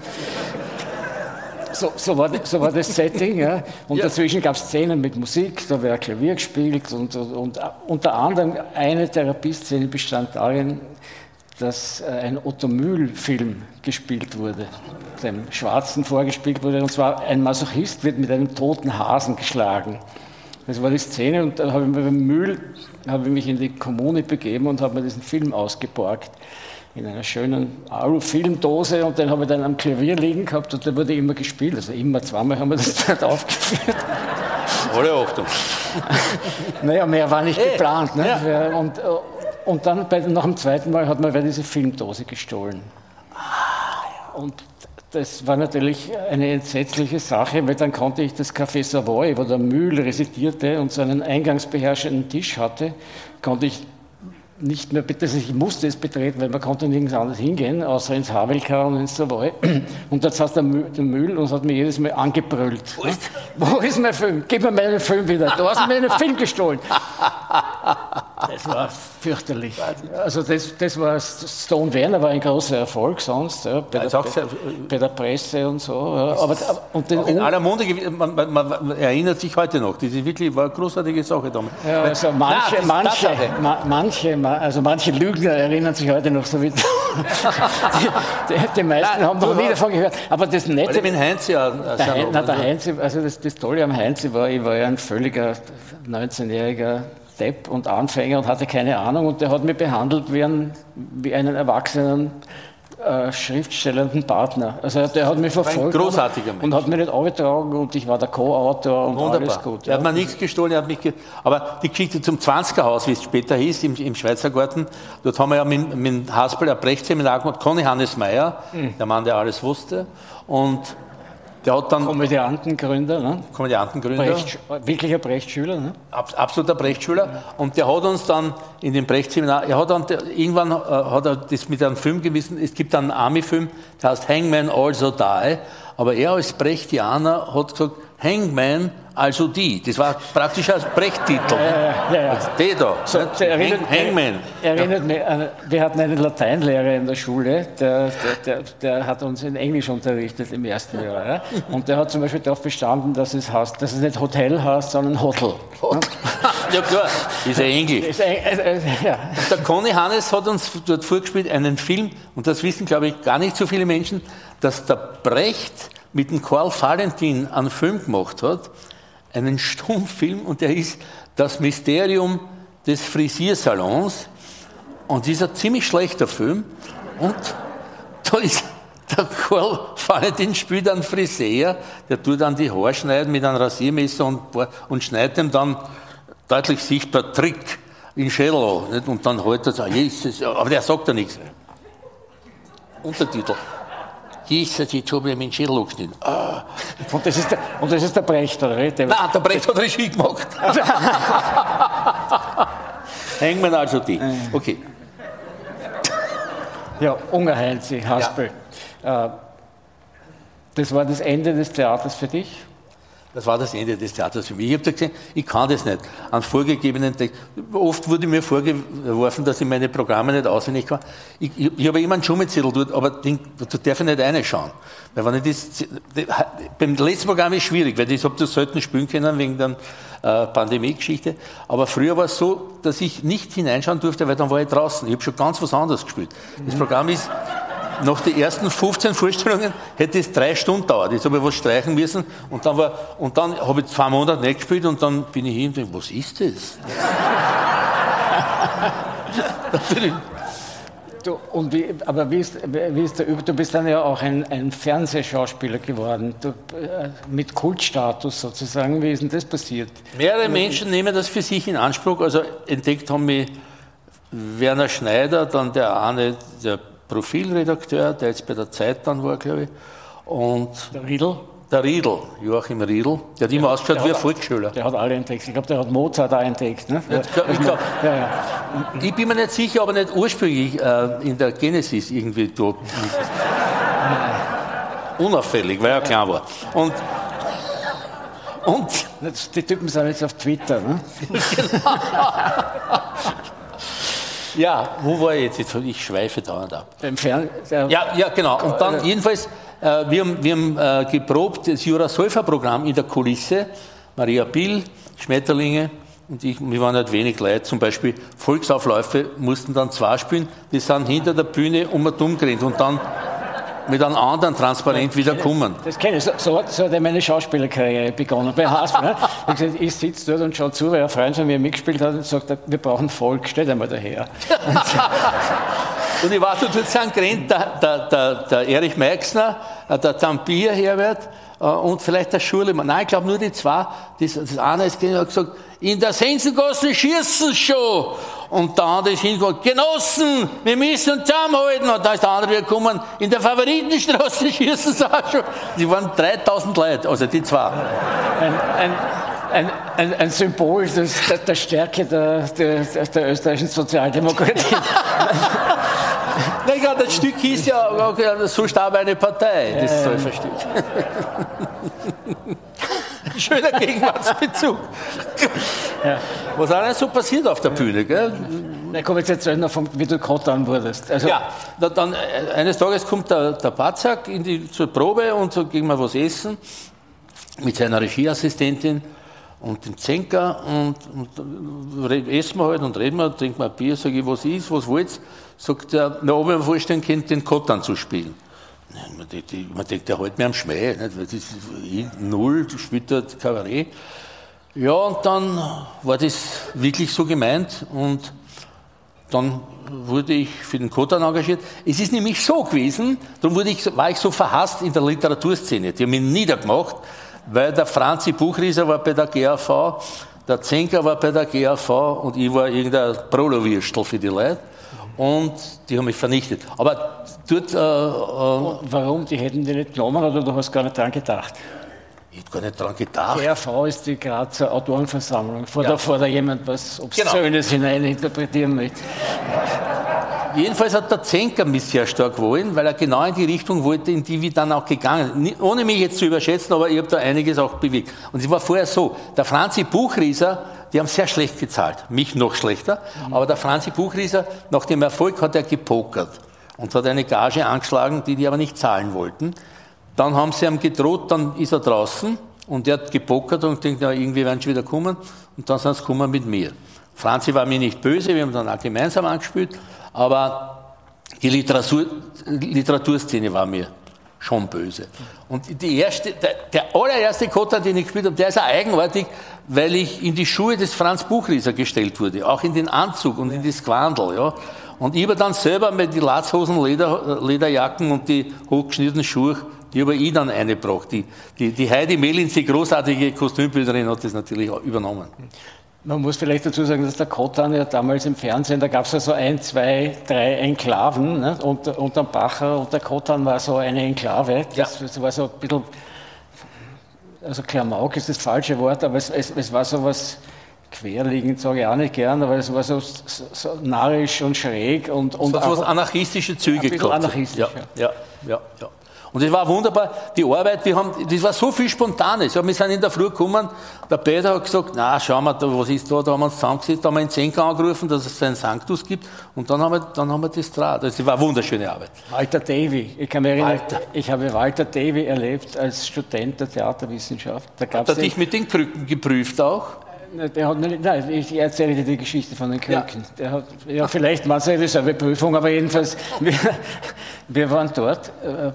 So, so, war, so war das Setting. Ja. Und ja. dazwischen gab es Szenen mit Musik, da wäre Klavier gespielt und, und, und, unter anderem eine Therapieszene bestand darin, dass ein Otto Mühl-Film gespielt wurde, dem Schwarzen vorgespielt wurde. Und zwar ein Masochist wird mit einem toten Hasen geschlagen. Das war die Szene und dann habe ich mir beim Mühl habe ich mich in die Kommune begeben und habe mir diesen Film ausgeborgt. in einer schönen Alu-Filmdose und den habe ich dann am Klavier liegen gehabt und der wurde immer gespielt. Also immer zweimal haben wir das <laughs> dort aufgeführt. Alle Achtung. naja, mehr war nicht hey, geplant. Ne? Ja. Und, und dann bei, nach dem zweiten Mal hat man diese Filmdose gestohlen. Ah, und das war natürlich eine entsetzliche Sache, weil dann konnte ich das Café Savoy, wo der Mühl residierte und so einen eingangsbeherrschenden Tisch hatte, konnte ich nicht mehr, bitte, ich musste es betreten, weil man konnte nirgends anders hingehen, außer ins Havelka und ins Savoy. Und jetzt saß der Müll und hat mir jedes Mal angebrüllt. Wo ist mein Film? Gib mir meinen Film wieder. Du hast mir einen Film gestohlen. Das war fürchterlich. Also das, das war Stone Werner war ein großer Erfolg sonst, ja, bei, der, bei, bei, der, Presse und so. Ja. Aber, und den in aller Munde, man, man, man, erinnert sich heute noch, das ist wirklich war eine großartige Sache damals. Ja, also manche, Nein, manche, manche, also manche Lügner erinnern sich heute noch so wie <laughs> die, die, die meisten Nein, haben noch nie davon gehört. Aber das Nette. Mit Heinz ja. Der, Heinz, na, der Heinz, also das, das Tolle am Heinz war, ich war ja ein völliger 19-jähriger Depp und Anfänger und hatte keine Ahnung und der hat mich behandelt wie, ein, wie einen erwachsenen äh, schriftstellenden Partner. Also der hat mich verfolgt und, hat mich nicht aufgetragen und ich war der Co-Autor und Wunderbar. alles gut. Er hat mir nichts gestohlen, er hat mich ge aber die Geschichte zum 20er Haus, wie es später hieß, im, im Schweizer Garten, dort haben wir ja mit, mit Haspel ein Brechtseminar gemacht, Conny Hannes Meyer, mhm. der Mann, der alles wusste und der hat dann Komödiantengründer, ne? Komödiantengründer. Brecht, wirklicher Brechtschüler, ne? Ab, absoluter Brechtschüler. Und der hat uns dann in dem Brechtseminar, er hat dann irgendwann äh, hat er das mit einem Film gewissen. Es gibt einen Army-Film, der heißt Hangman Also Die. Aber er als Brechtianer hat gesagt, Hangman also die. Das war praktisch als Brecht-Titel. Ja, ja, ja. Also die da. So, erinnert, Hangman. Erinnert mich, wir hatten einen Lateinlehrer in der Schule, der, der, der, der, hat uns in Englisch unterrichtet im ersten Jahr. Ja? Und der hat zum Beispiel darauf bestanden, dass es, heißt, dass es nicht Hotel heißt, sondern Hotel. <laughs> Ja klar, ist ja Englisch. Äh, äh, ja. Der Conny Hannes hat uns dort vorgespielt einen Film, und das wissen, glaube ich, gar nicht so viele Menschen, dass der Brecht mit dem Karl Valentin einen Film gemacht hat, einen Stummfilm und der ist Das Mysterium des Frisiersalons. Und ein ziemlich schlechter Film. Und da ist der Karl Valentin spielt einen Friseur, der tut dann die Haare schneiden mit einem Rasiermesser und, und schneidet ihm dann deutlich sichtbar Trick in Schädel an. Und dann hält er so, Jesus, aber der sagt ja nichts. Untertitel. Jesus, jetzt habe ich meinen Schädel angeschnitten. Ah. Und, das ist der, und das ist der Brecht, oder? Der, Nein, der Brecht hat Regie gemacht. Hängen wir also die. Okay. Ja, Ungerheinzi, Haspel. Ja. Äh, das war das Ende des Theaters für dich? Das war das Ende des Theaters für mich. Ich habe gesagt, ich kann das nicht. An vorgegebenen Text. Oft wurde mir vorgeworfen, dass ich meine Programme nicht auswendig kann. Ich, ich, ich habe immer einen Schummelzettel dort, aber den, da darf ich nicht reinschauen. Weil wenn ich das, beim letzten Programm ist es schwierig, weil ich habe das selten spielen können wegen der äh, Pandemie-Geschichte. Aber früher war es so, dass ich nicht hineinschauen durfte, weil dann war ich draußen. Ich habe schon ganz was anderes gespielt. Das Programm ist nach den ersten 15 Vorstellungen hätte es drei Stunden dauert. Jetzt habe ich was streichen müssen und dann, war, und dann habe ich zwei Monate nicht gespielt und dann bin ich hin und denke, was ist das? Du, und wie, aber wie ist, wie ist der, du bist dann ja auch ein, ein Fernsehschauspieler geworden, du, äh, mit Kultstatus sozusagen. Wie ist denn das passiert? Mehrere Menschen nehmen das für sich in Anspruch. Also entdeckt haben mich Werner Schneider, dann der Arne, der Profilredakteur, der jetzt bei der Zeit dann war, glaube ich. Und der Riedel? Der Riedel, Joachim Riedel, der hat immer ausgeschaut wie ein Volksschüler. Der hat alle entdeckt. Ich glaube, der hat Mozart auch entdeckt. Ne? Ich, glaub, ich, glaub, ja, ja. ich, bin mir nicht sicher, aber nicht ursprünglich äh, in der Genesis irgendwie dort. Unauffällig, weil er klein war. Und, und die Typen sind jetzt auf Twitter. Ne? <laughs> <laughs> genau. Ja, wo war ich jetzt? Ich schweife dauernd ab. Beim Fern ja, ja, genau. Und dann jedenfalls, äh, wir haben, wir haben äh, geprobt das Jura Solfa Programm in der Kulisse. Maria Bill, Schmetterlinge und ich, wir waren halt wenig Leute. Zum Beispiel Volksaufläufe mussten dann zwei spielen. Die sind hinter der Bühne um und um gerannt und dann mit einem anderen transparent wieder kommen. Das kenne ich. So, so, hat, so hat meine Schauspielerkarriere begonnen. Bei Hasp, ne? ich, sitze dort und schaue zu, weil ein Freund von mir mitgespielt hat und sagt, wir brauchen Volk, stell dir mal daher. <laughs> Und ich war dort mit St. Grent, der, der, der, der Erich Meixner, äh, der Zampier Herbert und vielleicht der Schulemann. Nein, ich glaube nur die zwei. Das, das eine ist hat gesagt, in der Sensengasse schießen schon. Und der andere ist hingekommen, Genossen, wir müssen uns zusammenhalten. Und da ist der andere gekommen, in der Favoritenstraße <laughs> schießen sie auch schon. Die waren 3000 Leute, also die zwei. Ein, ein, ein, ein, ein Symbol des, der, der Stärke der, der, der österreichischen Sozialdemokratie. <laughs> Gerade das Stück hieß ja, okay, so starb eine Partei, das Ja, ja. Säuferstück. Schöner Gegenwartsbezug. Was auch nicht so passiert auf der Bühne, gell? Na komm, jetzt erzähl noch, vom, wie du Kotan wurdest. Also, Ja, dann äh, eines Tages kommt der, der Batzak in die, zur Probe und so gehen wir was essen mit seiner Regieassistentin und dem Zenker und, und re- essen wir halt und reden wir, trinken wir ein Bier, sage ich, was ist, was wollt's? Sagt er, na, ob ich mir vorstellen könnte, den Kotan zu spielen. Man denkt, man denkt, der hält mir am Schmäh, nicht? weil das ist null, dort Kabarett. Ja, und dann war das wirklich so gemeint und dann wurde ich für den Kotan engagiert. Es ist nämlich so gewesen, darum wurde ich, war ich so verhasst in der Literaturszene. Die haben mich niedergemacht, weil der Franzi Buchrieser war bei der GAV, der Zenker war bei der GAV und ich war irgendein Prolowürstel für die Leute. Und die haben mich vernichtet. Aber dort, äh, äh, Warum? Die hätten die nicht genommen oder du hast gar nicht dran gedacht? ich hab gar nicht dran gedacht. GRV ist die Grazer Autorenversammlung, vor, Ja. der, vor der jemand was Obszönes hineininterpretieren möchte. Jedenfalls hat der Zenker mich sehr stark wollen, weil er genau in die Richtung wollte, in die wir dann auch gegangen sind. Ohne mich jetzt zu überschätzen, aber ich habe da einiges auch bewegt. Und es war vorher so, der Franzi Buchrieser, die haben sehr schlecht gezahlt, mich noch schlechter, aber der Franzi Buchrieser, nach dem Erfolg hat er gepokert und hat eine Gage angeschlagen, die die aber nicht zahlen wollten. Dann haben sie ihm gedroht, dann ist er draußen und er hat gepokert und denkt, ja, irgendwie werden sie wieder kommen und dann sind sie gekommen mit mir. Franzi war mir nicht böse, wir haben dann auch gemeinsam angespielt, aber die Literatur, Literaturszene war mir schon böse. Und die erste, der, der allererste Kotter, den ich gespielt habe, der ist auch eigenartig, weil ich in die Schuhe des Franz Buchrieser gestellt wurde, auch in den Anzug und in das Quandel. Ja. Und ich habe dann selber mit die Latzhosen, Leder, Lederjacken und die hochgeschnittenen Schuhe, die habe ich dann eingebracht. Die, die, die Heidi Melins, die großartige Kostümbildnerin, hat das natürlich auch übernommen. Man muss vielleicht dazu sagen, dass der Kotan ja damals im Fernsehen, da gab es ja so ein, zwei, drei Enklaven, ne? und, und der Bacher und der Kotan war so eine Enklave. Das, das war so ein bisschen, also Klamauk ist das falsche Wort, aber es, es, es war so was querliegend, sage ich auch nicht gern, aber es war so, so, so narrisch und schräg und, und Und hat was anarchistische Züge Ein bisschen anarchistisch, ja, ja, ja, ja. Und es war wunderbar, die Arbeit, wir haben, das war so viel Spontanes. Ja, wir sind in der Früh gekommen, der Peter hat gesagt, na, schau mal, da, was ist da, da haben wir uns zusammengesetzt, da haben wir einen Zenker angerufen, dass es einen Sanctus gibt, und dann haben wir, dann haben wir das Draht. Also, es war eine wunderschöne Arbeit. Walter Davy. Ich kann mich erinnern, Walter. ich habe Walter Davy erlebt als Student der Theaterwissenschaft. Da Hat gab's er den- dich mit den Krücken geprüft auch? Der hat nicht, nein, ich erzähle dir die Geschichte von den Krücken. Der hat, ja, vielleicht war es ja dieselbe Prüfung, aber jedenfalls, <laughs> wir, wir waren dort, äh,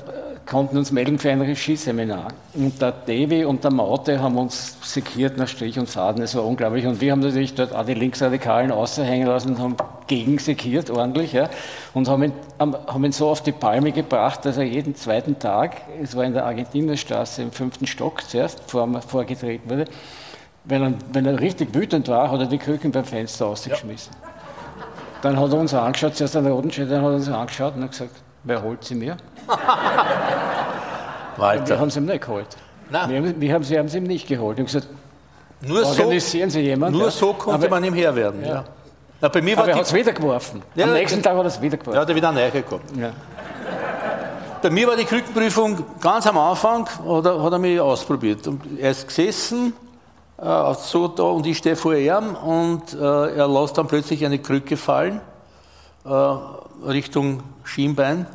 konnten uns melden für ein Regieseminar. Und der Devi und der Maute haben uns sekiert nach Strich und Faden, es war unglaublich. Und wir haben natürlich dort auch die Linksradikalen außerhängen lassen und haben gegen sekiert, ordentlich, ja, und haben ihn, haben ihn so auf die Palme gebracht, dass er jeden zweiten Tag, es war in der Argentinerstraße im fünften Stock zuerst, er vorgetreten wurde, wenn er, wenn er richtig wütend war, hat er die Krücken beim Fenster rausgeschmissen. Dann hat er uns angeschaut, zuerst an der Rotenstedt, dann hat er uns angeschaut und hat gesagt, wer holt sie mir? <laughs> Wir Walter. haben sie ihm nicht geholt. Nein. Wir, haben, wir, haben, sie haben sie ihm nicht geholt. Und gesagt, Nur so, organisieren Sie jemanden. nur ja. so konnte aber, man ihm Herr werden. Ja. Na, bei mir war Aber er hat es wieder geworfen. Ja, Am ja, nächsten Tag hat er es wieder ja, geworfen. hat er wieder eine gehabt. Ja. Bei mir war die Krückenprüfung ganz am Anfang, hat er, hat er mich ausprobiert. Und er ist gesessen, äh, so da, und ich stehe vor ihm und äh, er lässt dann plötzlich eine Krücke fallen, äh, Richtung Schienbein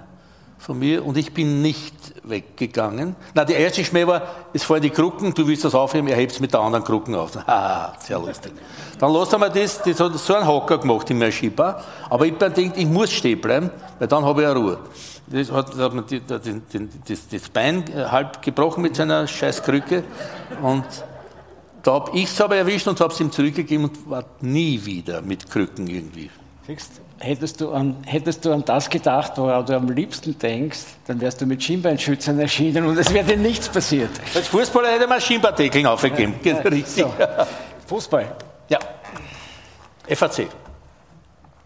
von mir und ich bin nicht weggegangen. Na, der erste Schmäh war, es fallen die Krücken, du willst das aufheben, er hebt es mit der anderen Krücken auf. <laughs> Haha, sehr lustig. Dann lässt er mir das, das hat so einen Hocker gemacht in meiner Skibar, aber ich dann gedacht, ich muss stehen bleiben, weil dann habe ich eine Ruhe. Das hat, hat mir das, das Bein äh, halb gebrochen mit seiner scheiß Krücke und da habe ich es aber erwischt und habe es ihm zurückgegeben und war nie wieder mit Krücken irgendwie Siehst, hättest, du an, hättest du an das gedacht, woran du am liebsten denkst, dann wärst du mit Schienbeinschützern erschienen und es wäre dir nichts passiert. Als Fußballer hätte man Schienbeindeckeln aufgegeben. Ja, <laughs> Richtig. so. Fußball. Ja. FAC.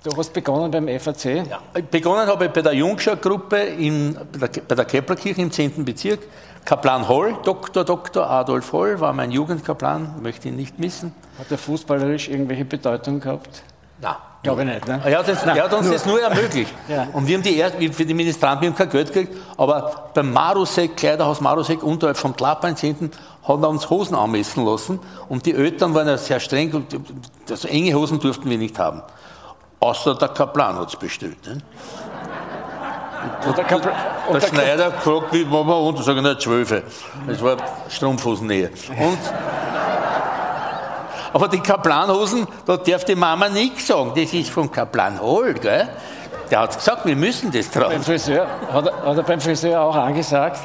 Du hast begonnen beim FAC. Ja. Begonnen habe ich bei der Jungschau-Gruppe in, bei der, bei der Keplerkirche im 10. Bezirk. Kaplan Holl, Dr. Dr. Adolf Holl war mein Jugendkaplan, möchte ihn nicht missen. Hat er fußballerisch irgendwelche Bedeutung gehabt? Nein. Glaube ich nicht. Ne? Er hat, das, Nein, er hat uns nur- das nur ermöglicht. <laughs> Ja. Und wir haben die ersten, für die Ministranten wir haben kein Geld gekriegt, aber beim Marusek, Kleiderhaus Marusek, unterhalb vom in Zehnten, hat er uns Hosen anmessen lassen. Und die Eltern waren ja sehr streng und so enge Hosen durften wir nicht haben. Außer der Kaplan hat es bestellt. Ne? Und der Kapl- und Der Schneider gefragt, wie machen wir unter? Sagen wir, zwölfe. Das war Strumpfhosennähe. Und aber die Kaplanhosen, da darf die Mama nichts sagen. Das ist vom Kaplan Hol, gell? Der hat gesagt, wir müssen das beim tragen. Friseur, hat er, hat er beim Friseur auch angesagt,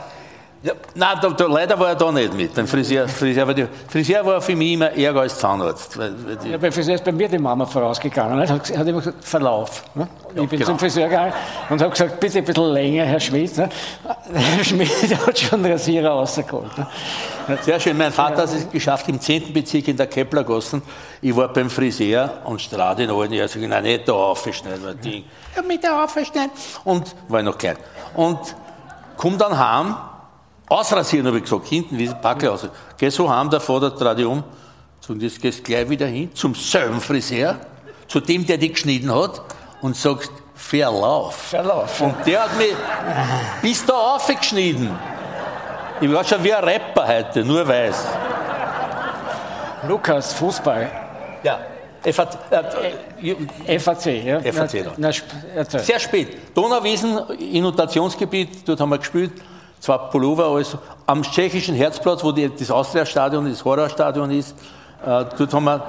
Ja, nein, da, da, leider war er da nicht mit. Beim Friseur, Friseur, war die, Friseur war für mich immer ärger als Zahnarzt. Weil, weil Ja, beim Friseur ist bei mir die Mama vorausgegangen. ne? Hat, hat immer gesagt, Verlauf. Ne? ich bin genau. zum Friseur gegangen und habe gesagt, bitte ein bisschen länger, Herr Schmidt. Ne? <laughs> Herr Schmidt hat schon den Rasierer rausgeholt. Ne? Sehr schön. Mein Vater hat es geschafft im 10. Bezirk in der Keplergassen. Ich war beim Friseur und strade in allen Jahren. Sag ich, nein, nicht da aufschneiden. weil die- Ja, mit da aufschneiden. Und war ich noch klein. Und komm dann heim, ausrasieren, habe ich gesagt, hinten wie ein Packel aus. Geh so heim, der dreht dich um. Und jetzt gehst du gleich wieder hin zum selben Friseur, zu dem, der dich geschnitten hat, und sagst, Verlauf. Verlauf. Und der hat mich bis da aufgeschnitten. Ich war schon wie ein Rapper heute, nur weiß. Lukas, Fußball. Ja, FAC, äh, FAC, ja? FAC, Na, na, erzähl. sehr spät. Donauwiesen, Inundationsgebiet, dort haben wir gespielt. Zwei Pullover, alles. Am tschechischen Herzplatz, wo die, das Austria-Stadion, das Horror-Stadion ist, äh, dort haben wir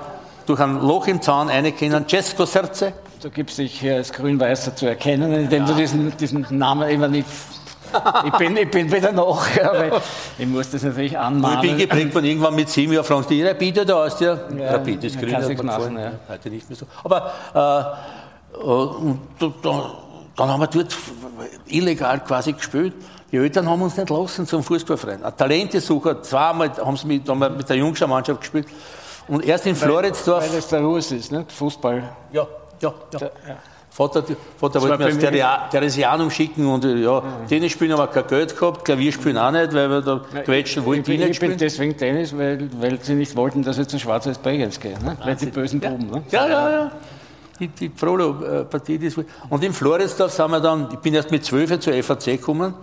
durch ein Loch im Zaun eine kennen, Cesco Serce. Du gibst dich hier als Grün-Weißer zu erkennen, indem du diesen, diesen Namen immer nicht. Ich bin, ich bin wieder noch, <laughs> aber ich muss das natürlich Und anmahnen. ich bin geprägt von irgendwann mit sieben Jahren fragen die Rapid oder Austria? Ja, Rapid ist grün. nichts mir machen, gefallen. Heute nicht mehr so. Aber äh, äh, und da, da, dann haben wir dort illegal quasi gespielt. Die Eltern haben uns nicht lassen zum Fußballverein. Ein Talentesucher, zweimal haben sie mit, haben wir mit der Jungschau-Mannschaft gespielt. Und erst in Floridsdorf. Weil es der Ruß ist, nicht? Fußball. Ja, ja, ja. Ja. Vater, Vater wollte mir das Theresianum schicken und äh, ja, Tennis spielen haben wir kein Geld gehabt, Klavier spielen auch nicht, weil wir da quetschen wollten Ich bin, nicht ich bin spielen. deswegen Tennis, weil, weil sie nicht wollten, dass ich zu Schwarzes Bregenz gehe. Ne? Weil die bösen Buben. Ne? Ja, ja, ja. Die, die Frollo-Partie, das war- Und in Floridsdorf sind wir dann, ich bin erst mit 12 zur FAC gekommen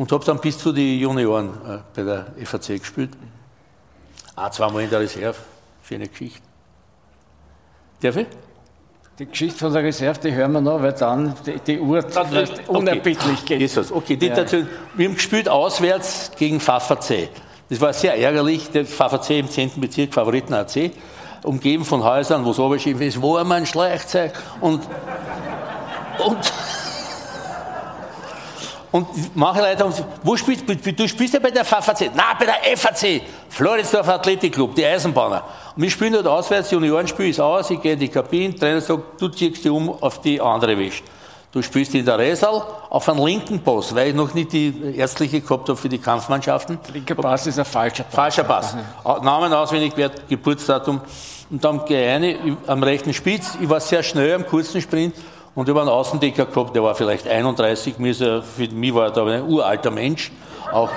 und habe dann bis zu den Junioren äh, bei der FAC gespielt. Auch zweimal in der Reserve. Schöne Geschichte. Darf ich? Die Geschichte von der Reserve, die hören wir noch, weil dann die, die Uhr Okay. unerbittlich geht. Jesus. Okay, die Ja. dazu, wir haben gespielt auswärts gegen Pfafferzee. Das war sehr ärgerlich, der Pfafferzee im 10. Bezirk, Favoriten AC, umgeben von Häusern, wo es runtergeschrieben ist, wo man Schleichzeug und, und, und manche Leute haben gesagt, wo spielst du? Du spielst ja bei der FAC. Nein, bei der FAC. Floridsdorf Athletikclub, die Eisenbahner. Und wir spielen dort auswärts, Juniorenspiel ist aus, ich gehe in die Kabine, Trainer sagt, du ziehst dich um auf die andere Wäsche. Du spielst in der Resal auf einen linken Pass, weil ich noch nicht die ärztliche gehabt habe für die Kampfmannschaften. Linker Pass ist ein falscher Pass. Falscher Pass. Namen auswendig, wert, Geburtsdatum. Und dann gehe ich rein, am rechten Spitz. Ich war sehr schnell am kurzen Sprint und habe einen Außendecker gehabt, der war vielleicht 31. Mir ist er, für mich war er da ein uralter Mensch, auch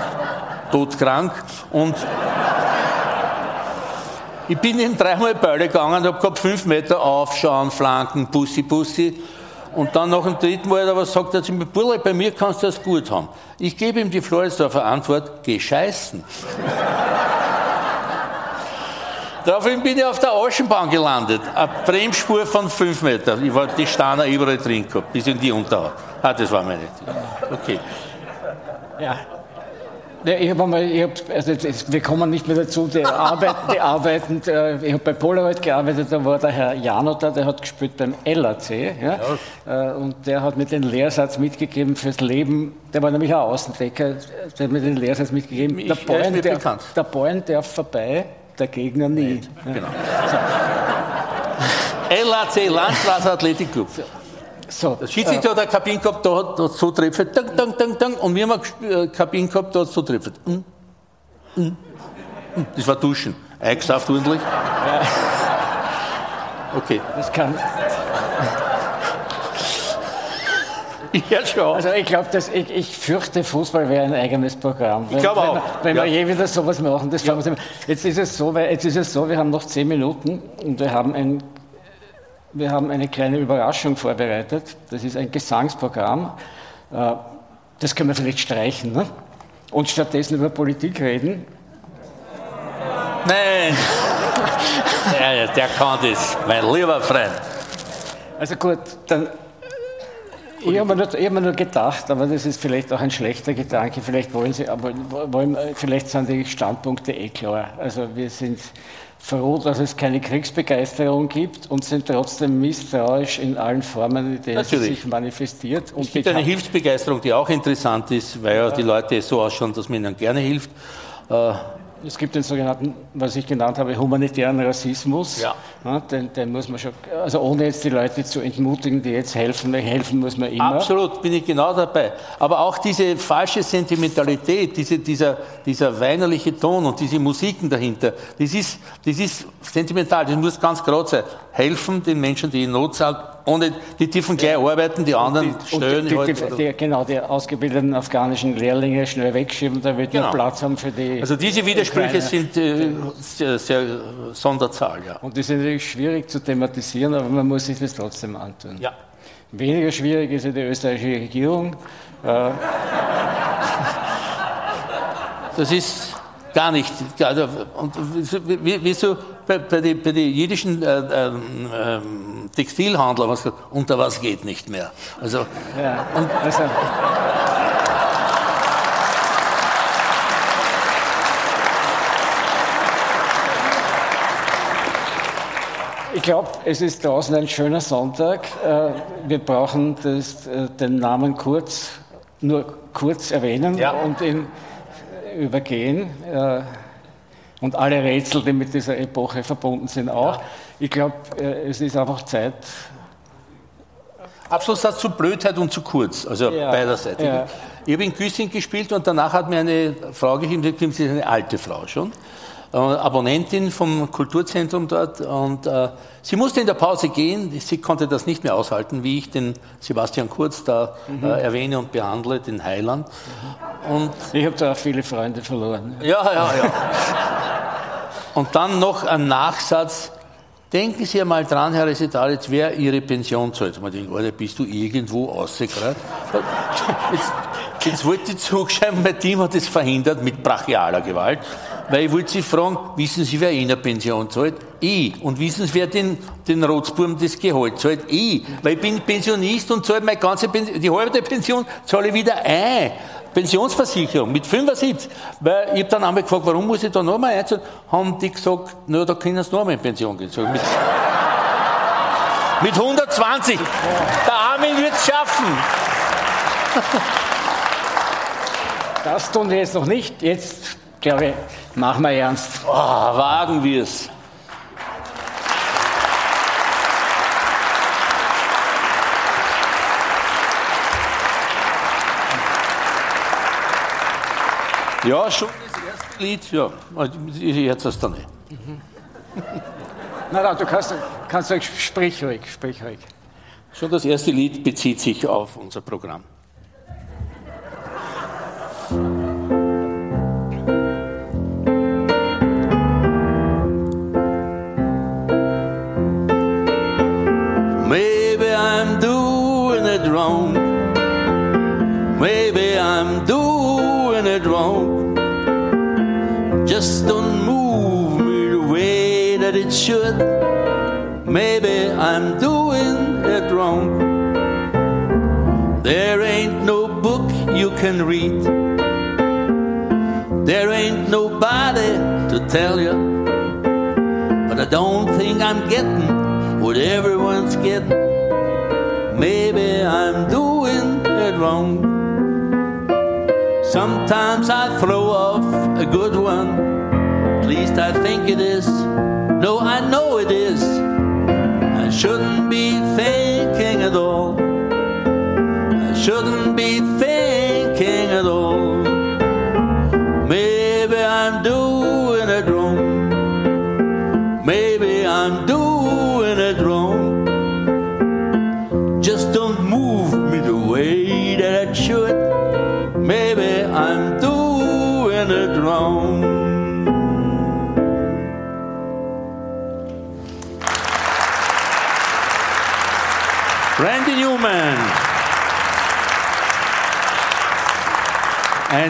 todkrank. Und ich bin ihm dreimal Bälle gegangen, habe gehabt fünf Meter aufschauen, Flanken, Bussi, Bussi. Und dann nach dem dritten Mal, aber sagt er zu mir, Bulle, bei mir kannst du das gut haben. Ich gebe ihm die Floridsdorfer Antwort, geh scheißen. Daraufhin bin ich auf der Aschenbahn gelandet. Eine Bremsspur von fünf Metern. Ich war die Steiner überall drin gehabt, bis in die Unterhaut. Ah, das war meine. Okay. Ja. Ja, ich habe einmal, ich hab, also wir kommen nicht mehr dazu, die arbeiten, die arbeiten äh, ich habe bei Polaroid gearbeitet, da war der Herr Jano da, der hat gespielt beim LAC, ja, Äh, und der hat mir den Lehrsatz mitgegeben fürs Leben, der war nämlich auch Außendecker, der hat mir den Lehrsatz mitgegeben, Ich- der, er darf, bekannt. der Bäuern darf vorbei, der Gegner nie. Ja. Genau. LAC, <laughs> Landstraße Athletic Club. So, Der Schiedsrichter hat eine Kabine gehabt, da hat es so treffen, dang, dang, dang, dang, und wir haben eine Kabine gehabt, da hat es so treffen. Mm, mm, mm. Das war Duschen. Eingesauft ordentlich. Okay. das kann. <laughs> Ja, schon. Also ich glaube, ich, ich fürchte, Fußball wäre ein eigenes Programm. Ich glaub wenn, auch. Wenn, wenn Ja. wir je wieder sowas machen, das fangen wir Jetzt ist es so, weil jetzt ist es so, wir haben noch zehn Minuten und wir haben ein wir haben eine kleine Überraschung vorbereitet. Das ist ein Gesangsprogramm. Äh, Das können wir vielleicht streichen ne? und stattdessen über Politik reden. Nein. Ja, ja, der kann das, mein lieber Freund. Also gut, dann. Ich habe mir, nur- ich hab mir nur gedacht, aber das ist vielleicht auch ein schlechter Gedanke. Vielleicht wollen Sie, aber wollen, vielleicht sind die Standpunkte eh klar. Also wir sind froh, dass es keine Kriegsbegeisterung gibt und sind trotzdem misstrauisch in allen Formen, in denen sie Natürlich. sich manifestiert. Und Es gibt eine Hilfsbegeisterung, die auch interessant ist, weil ja die Leute so ausschauen, dass man ihnen gerne hilft. Äh, Es gibt den sogenannten, was ich genannt habe, humanitären Rassismus. Ja. den, den muss man schon, also ohne jetzt die Leute zu entmutigen, die jetzt helfen, helfen muss man immer. Absolut, bin ich genau dabei. Aber auch diese falsche Sentimentalität, diese, dieser, dieser weinerliche Ton und diese Musiken dahinter, das ist, das ist sentimental, das muss ganz gerade sein. Helfen den Menschen, die in Not sind, ohne, die dürfen gleich arbeiten, die anderen Und stören die, halt. die, die, genau, die ausgebildeten afghanischen Lehrlinge schnell wegschieben, da wird Genau. nur Platz haben für die. Also diese Widersprüche sind äh, sehr, sehr Sonderzahl, ja. Und die sind natürlich schwierig zu thematisieren, aber man muss sich das trotzdem antun. ja. Weniger schwierig ist ja die österreichische Regierung. Äh, Das ist gar nicht. Also, und wie- wieso bei, bei den jiddischen äh, ähm, Textilhandlern was unter was geht nicht mehr. Also, ja, also, Ich glaube, es ist draußen ein schöner Sonntag. Äh, Wir brauchen das, äh, den Namen kurz, nur kurz erwähnen Ja. und ihn übergehen. Äh, Und alle Rätsel, die mit dieser Epoche verbunden sind, auch. Ich glaube, äh, es ist einfach Zeit. Abschlusssatz zu Blödheit und zu kurz, also Ja, beiderseitig. ja. Ich habe in Güssing gespielt und danach hat mir eine Frau geschrieben, sie ist eine alte Frau schon, äh, Abonnentin vom Kulturzentrum dort und äh, sie musste in der Pause gehen, sie konnte das nicht mehr aushalten, wie ich den Sebastian Kurz da Mhm. äh, erwähne und behandle, den Heiland. Und Ich habe da auch viele Freunde verloren. ja, ja, ja. Und dann noch ein Nachsatz. Denken Sie einmal dran, Herr Resetaritz, wer Ihre Pension zahlt. Man denkt, Alter, bist du irgendwo rausgerannt? Jetzt, jetzt wollte ich zurückschreiben, mein Team hat es verhindert mit brachialer Gewalt, weil ich wollte Sie fragen, wissen Sie, wer Ihnen Pension zahlt? Ich. Und wissen Sie, wer den, den Rotzburm das Gehalt zahlt? Ich. Weil ich bin Pensionist und zahle meine ganze Pension, die halbe Pension zahle ich wieder ein. Pensionsversicherung mit 75. Weil ich habe dann einmal gefragt, warum muss ich da nochmal einzahlen? Haben die gesagt, na, da können sie nochmal in Pension gehen. Ich, Mit, mit 120. Der Armin wird es schaffen. Das tun wir jetzt noch nicht. Jetzt, glaube machen wir ernst. Oh, wagen wir es. Ja, schon das erste Lied, ja. Jetzt hast du nicht. Na, na, du kannst, kannst sprich ruhig, sprich ruhig. Schon das erste Lied bezieht sich auf unser Programm. Just don't move me the way that it should. Maybe I'm doing it wrong. There ain't no book you can read. There ain't nobody to tell you. But I don't think I'm getting what everyone's getting. Maybe I'm doing it wrong. Sometimes I throw off a good one. Least I think it is. No, I know it is. I shouldn't be thinking at all. I shouldn't be thinking at all.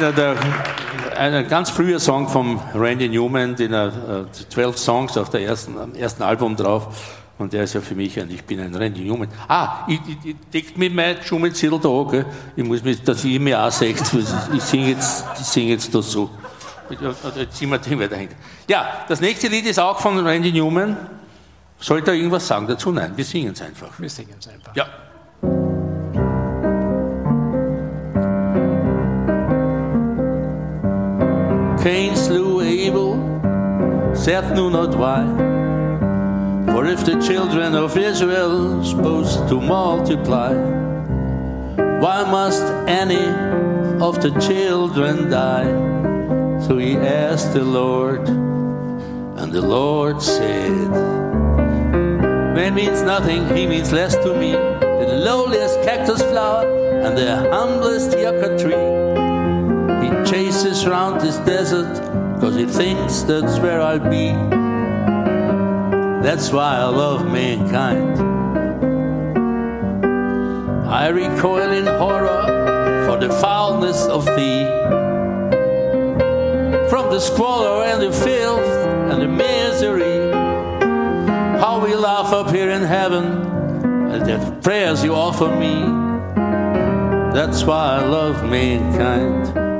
Einer der, ein ganz früher Song von Randy Newman, den er, äh, 12 Songs auf der ersten, ersten Album drauf. Und der ist ja für mich ein, ich bin ein Randy Newman. Ah, ich, ich, ich deckt mit meinem Schummelzettel da, gell? Ich muss mich, dass ihr mir auch seht, ich singe jetzt, ich sing jetzt da so. Jetzt sind wir den weiter hinten. Ja, das nächste Lied ist auch von Randy Newman. Sollte er irgendwas sagen dazu? Nein, wir singen es einfach. Wir singen es einfach. Ja. Cain slew Abel, Seth knew not why. For if the children of Israel supposed to multiply, why must any of the children die? So he asked the Lord, and the Lord said, Man means nothing, he means less to me than the lowliest cactus flower and the humblest yucca tree. He chases round this desert because he thinks that's where I'll be. That's why I love mankind. I recoil in horror for the foulness of thee. From the squalor and the filth and the misery how we laugh up here in heaven at the prayers you offer me. That's why I love mankind.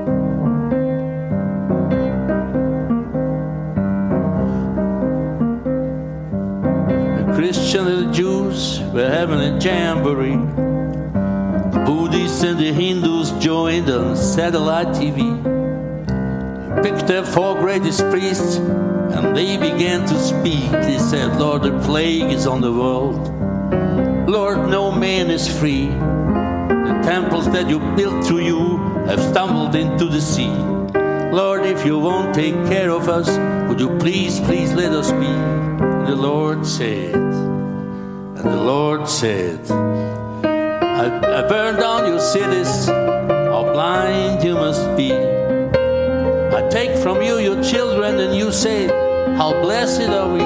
Christian and the Jews were having a jamboree. The Buddhists and the Hindus joined on satellite TV. They Picked their four greatest priests and they began to speak. They said, Lord, the plague is on the world. Lord, no man is free. The temples that you built through you have stumbled into the sea. Lord, if you won't take care of us, would you please, please let us be? The Lord said, and the Lord said, I, I burn down your cities, how blind you must be. I take from you your children, and you say, How blessed are we?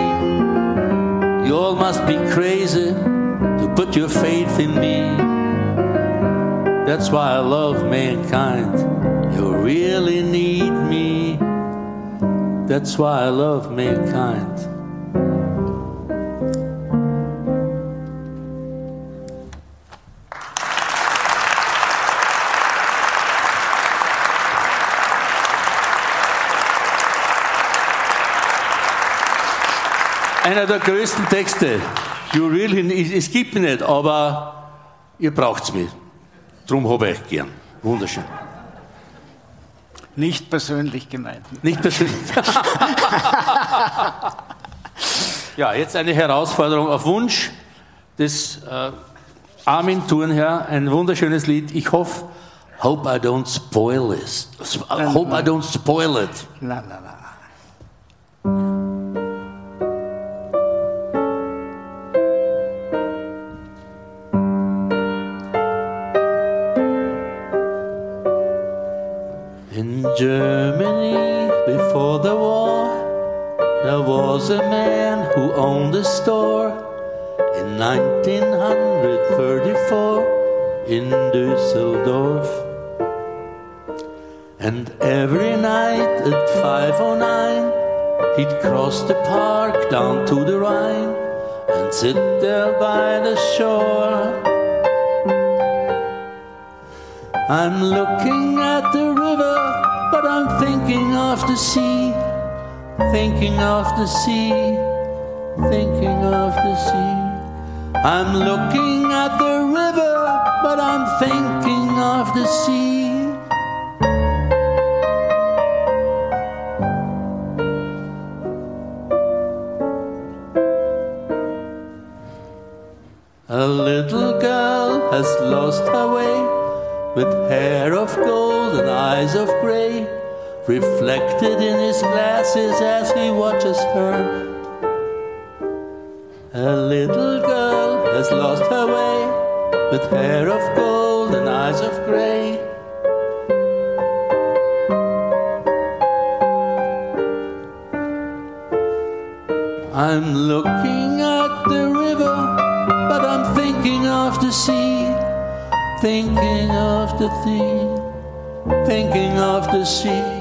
You all must be crazy to put your faith in me. That's why I love mankind. You really need me. That's why I love mankind. Einer der größten Texte. You really, es gibt mich nicht, aber ihr braucht es mich. Drum habe ich gern. Wunderschön. Nicht persönlich gemeint. Nicht persönlich. <laughs> ja, jetzt eine Herausforderung auf Wunsch des äh, Armin Thurnherr. Ein wunderschönes Lied. Ich hoffe, hope I don't spoil it. Hope I don't spoil it. Nein, nein, nein. Germany, before the war, there was a man who owned a store in 1934 in Düsseldorf. And every night at 5.09, he'd cross the park down to the Rhine and sit there by the shore. I'm looking at the I'm thinking of the sea, thinking of the sea, thinking of the sea. I'm looking at the river, but I'm thinking of the sea. A little girl has lost her way with hair of gold and eyes of grey reflected in his glasses as he watches her. A little girl has lost her way with hair of gold and eyes of grey. I'm looking at the river, but I'm thinking of the sea, thinking of the sea, thinking of the sea.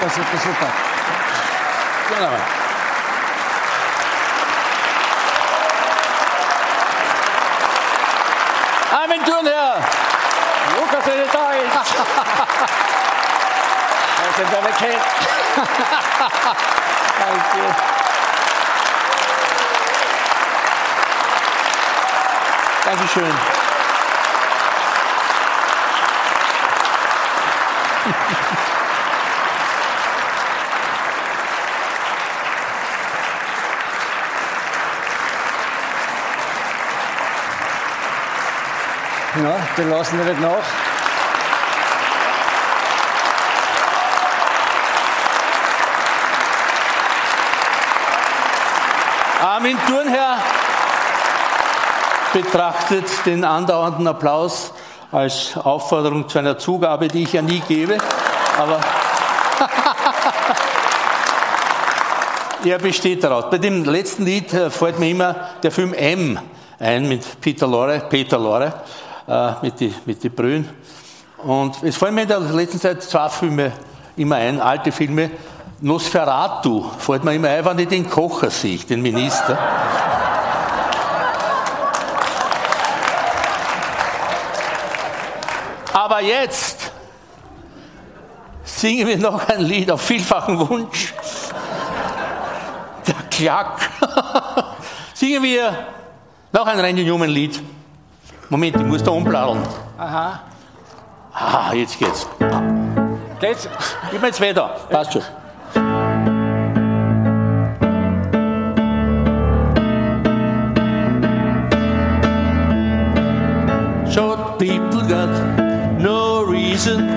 Super, super, super. Genau. Armin Thurnherr. Lukas, wenn du da ist. Wir sind deine Kind. Danke. Dankeschön. Ja, die lassen wir nicht nach. Armin Thurnherr betrachtet den andauernden Applaus als Aufforderung zu einer Zugabe, die ich ja nie gebe. Aber <laughs> er besteht daraus. Bei dem letzten Lied äh, fällt mir immer der Film M ein mit Peter Lorre, Peter Lorre, äh, mit die, mit die Brühen. Und es fallen mir in der letzten Zeit zwei Filme immer ein, alte Filme. Nosferatu fällt mir immer ein, wenn ich den Kocher sehe, den Minister. Aber jetzt singen wir noch ein Lied auf vielfachen Wunsch. Der Klack. <laughs> Singen wir noch ein Randy Newman Lied. Moment, ich muss da umbladdeln. Aha. Ah, jetzt geht's. Geht's? Gib mir jetzt weiter. Passt schon. Short people got no reason.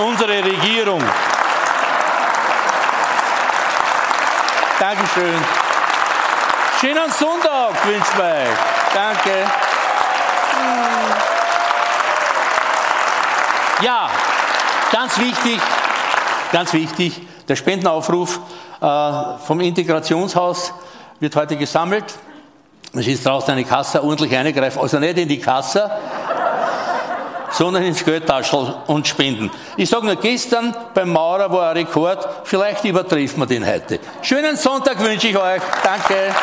Unsere Regierung. Dankeschön. Schönen Sonntag wünsche euch. Danke. Ja, ganz wichtig, ganz wichtig, der Spendenaufruf äh, vom Integrationshaus wird heute gesammelt. Es ist draußen eine Kasse, ordentlich eingreifen, also nicht in die Kasse, sondern ins Geldtaschel und spenden. Ich sage nur, gestern beim Maurer war ein Rekord, vielleicht übertrifft man den heute. Schönen Sonntag wünsche ich euch. Danke.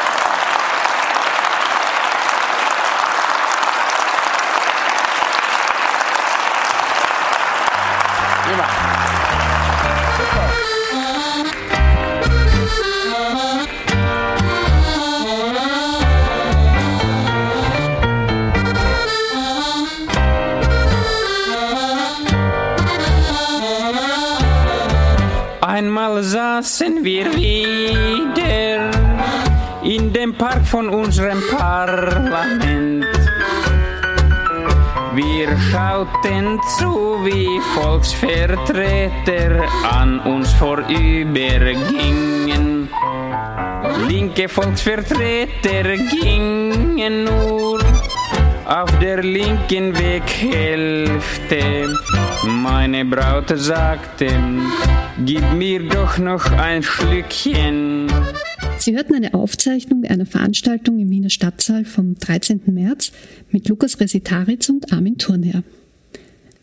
Saßen wir wieder in dem Park von unserem Parlament. Wir schauten zu, wie Volksvertreter an uns vorübergingen. Linke Volksvertreter gingen nur auf der linken Weghälfte. Meine Braut sagte, gib mir doch noch ein Schlückchen. Sie hörten eine Aufzeichnung einer Veranstaltung im Wiener Stadtsaal vom 13. März mit Lukas Resitaritz und Armin Thurnherr.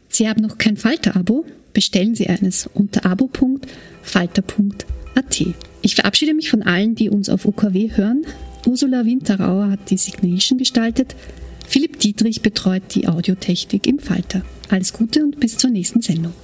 Sie haben noch kein Falter-Abo? Bestellen Sie eines unter abo.falter.at. Ich verabschiede mich von allen, die uns auf UKW hören. Ursula Winterauer hat die Signation gestaltet. Philipp Dietrich betreut die Audiotechnik im Falter. Alles Gute und bis zur nächsten Sendung.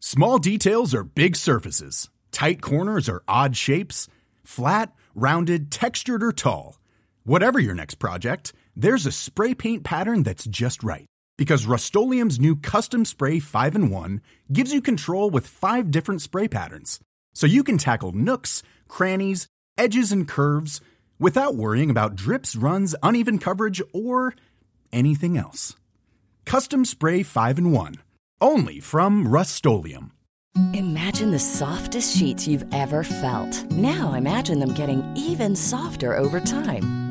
Small details are big surfaces. Tight corners are odd shapes. Flat, rounded, textured, or tall. Whatever your next project, there's a spray paint pattern that's just right. Because Rust new Custom Spray 5 in 1 gives you control with five different spray patterns. So you can tackle nooks, crannies, edges, and curves without worrying about drips, runs, uneven coverage, or anything else. Custom Spray 5 in 1. Only from Rust Imagine the softest sheets you've ever felt. Now imagine them getting even softer over time.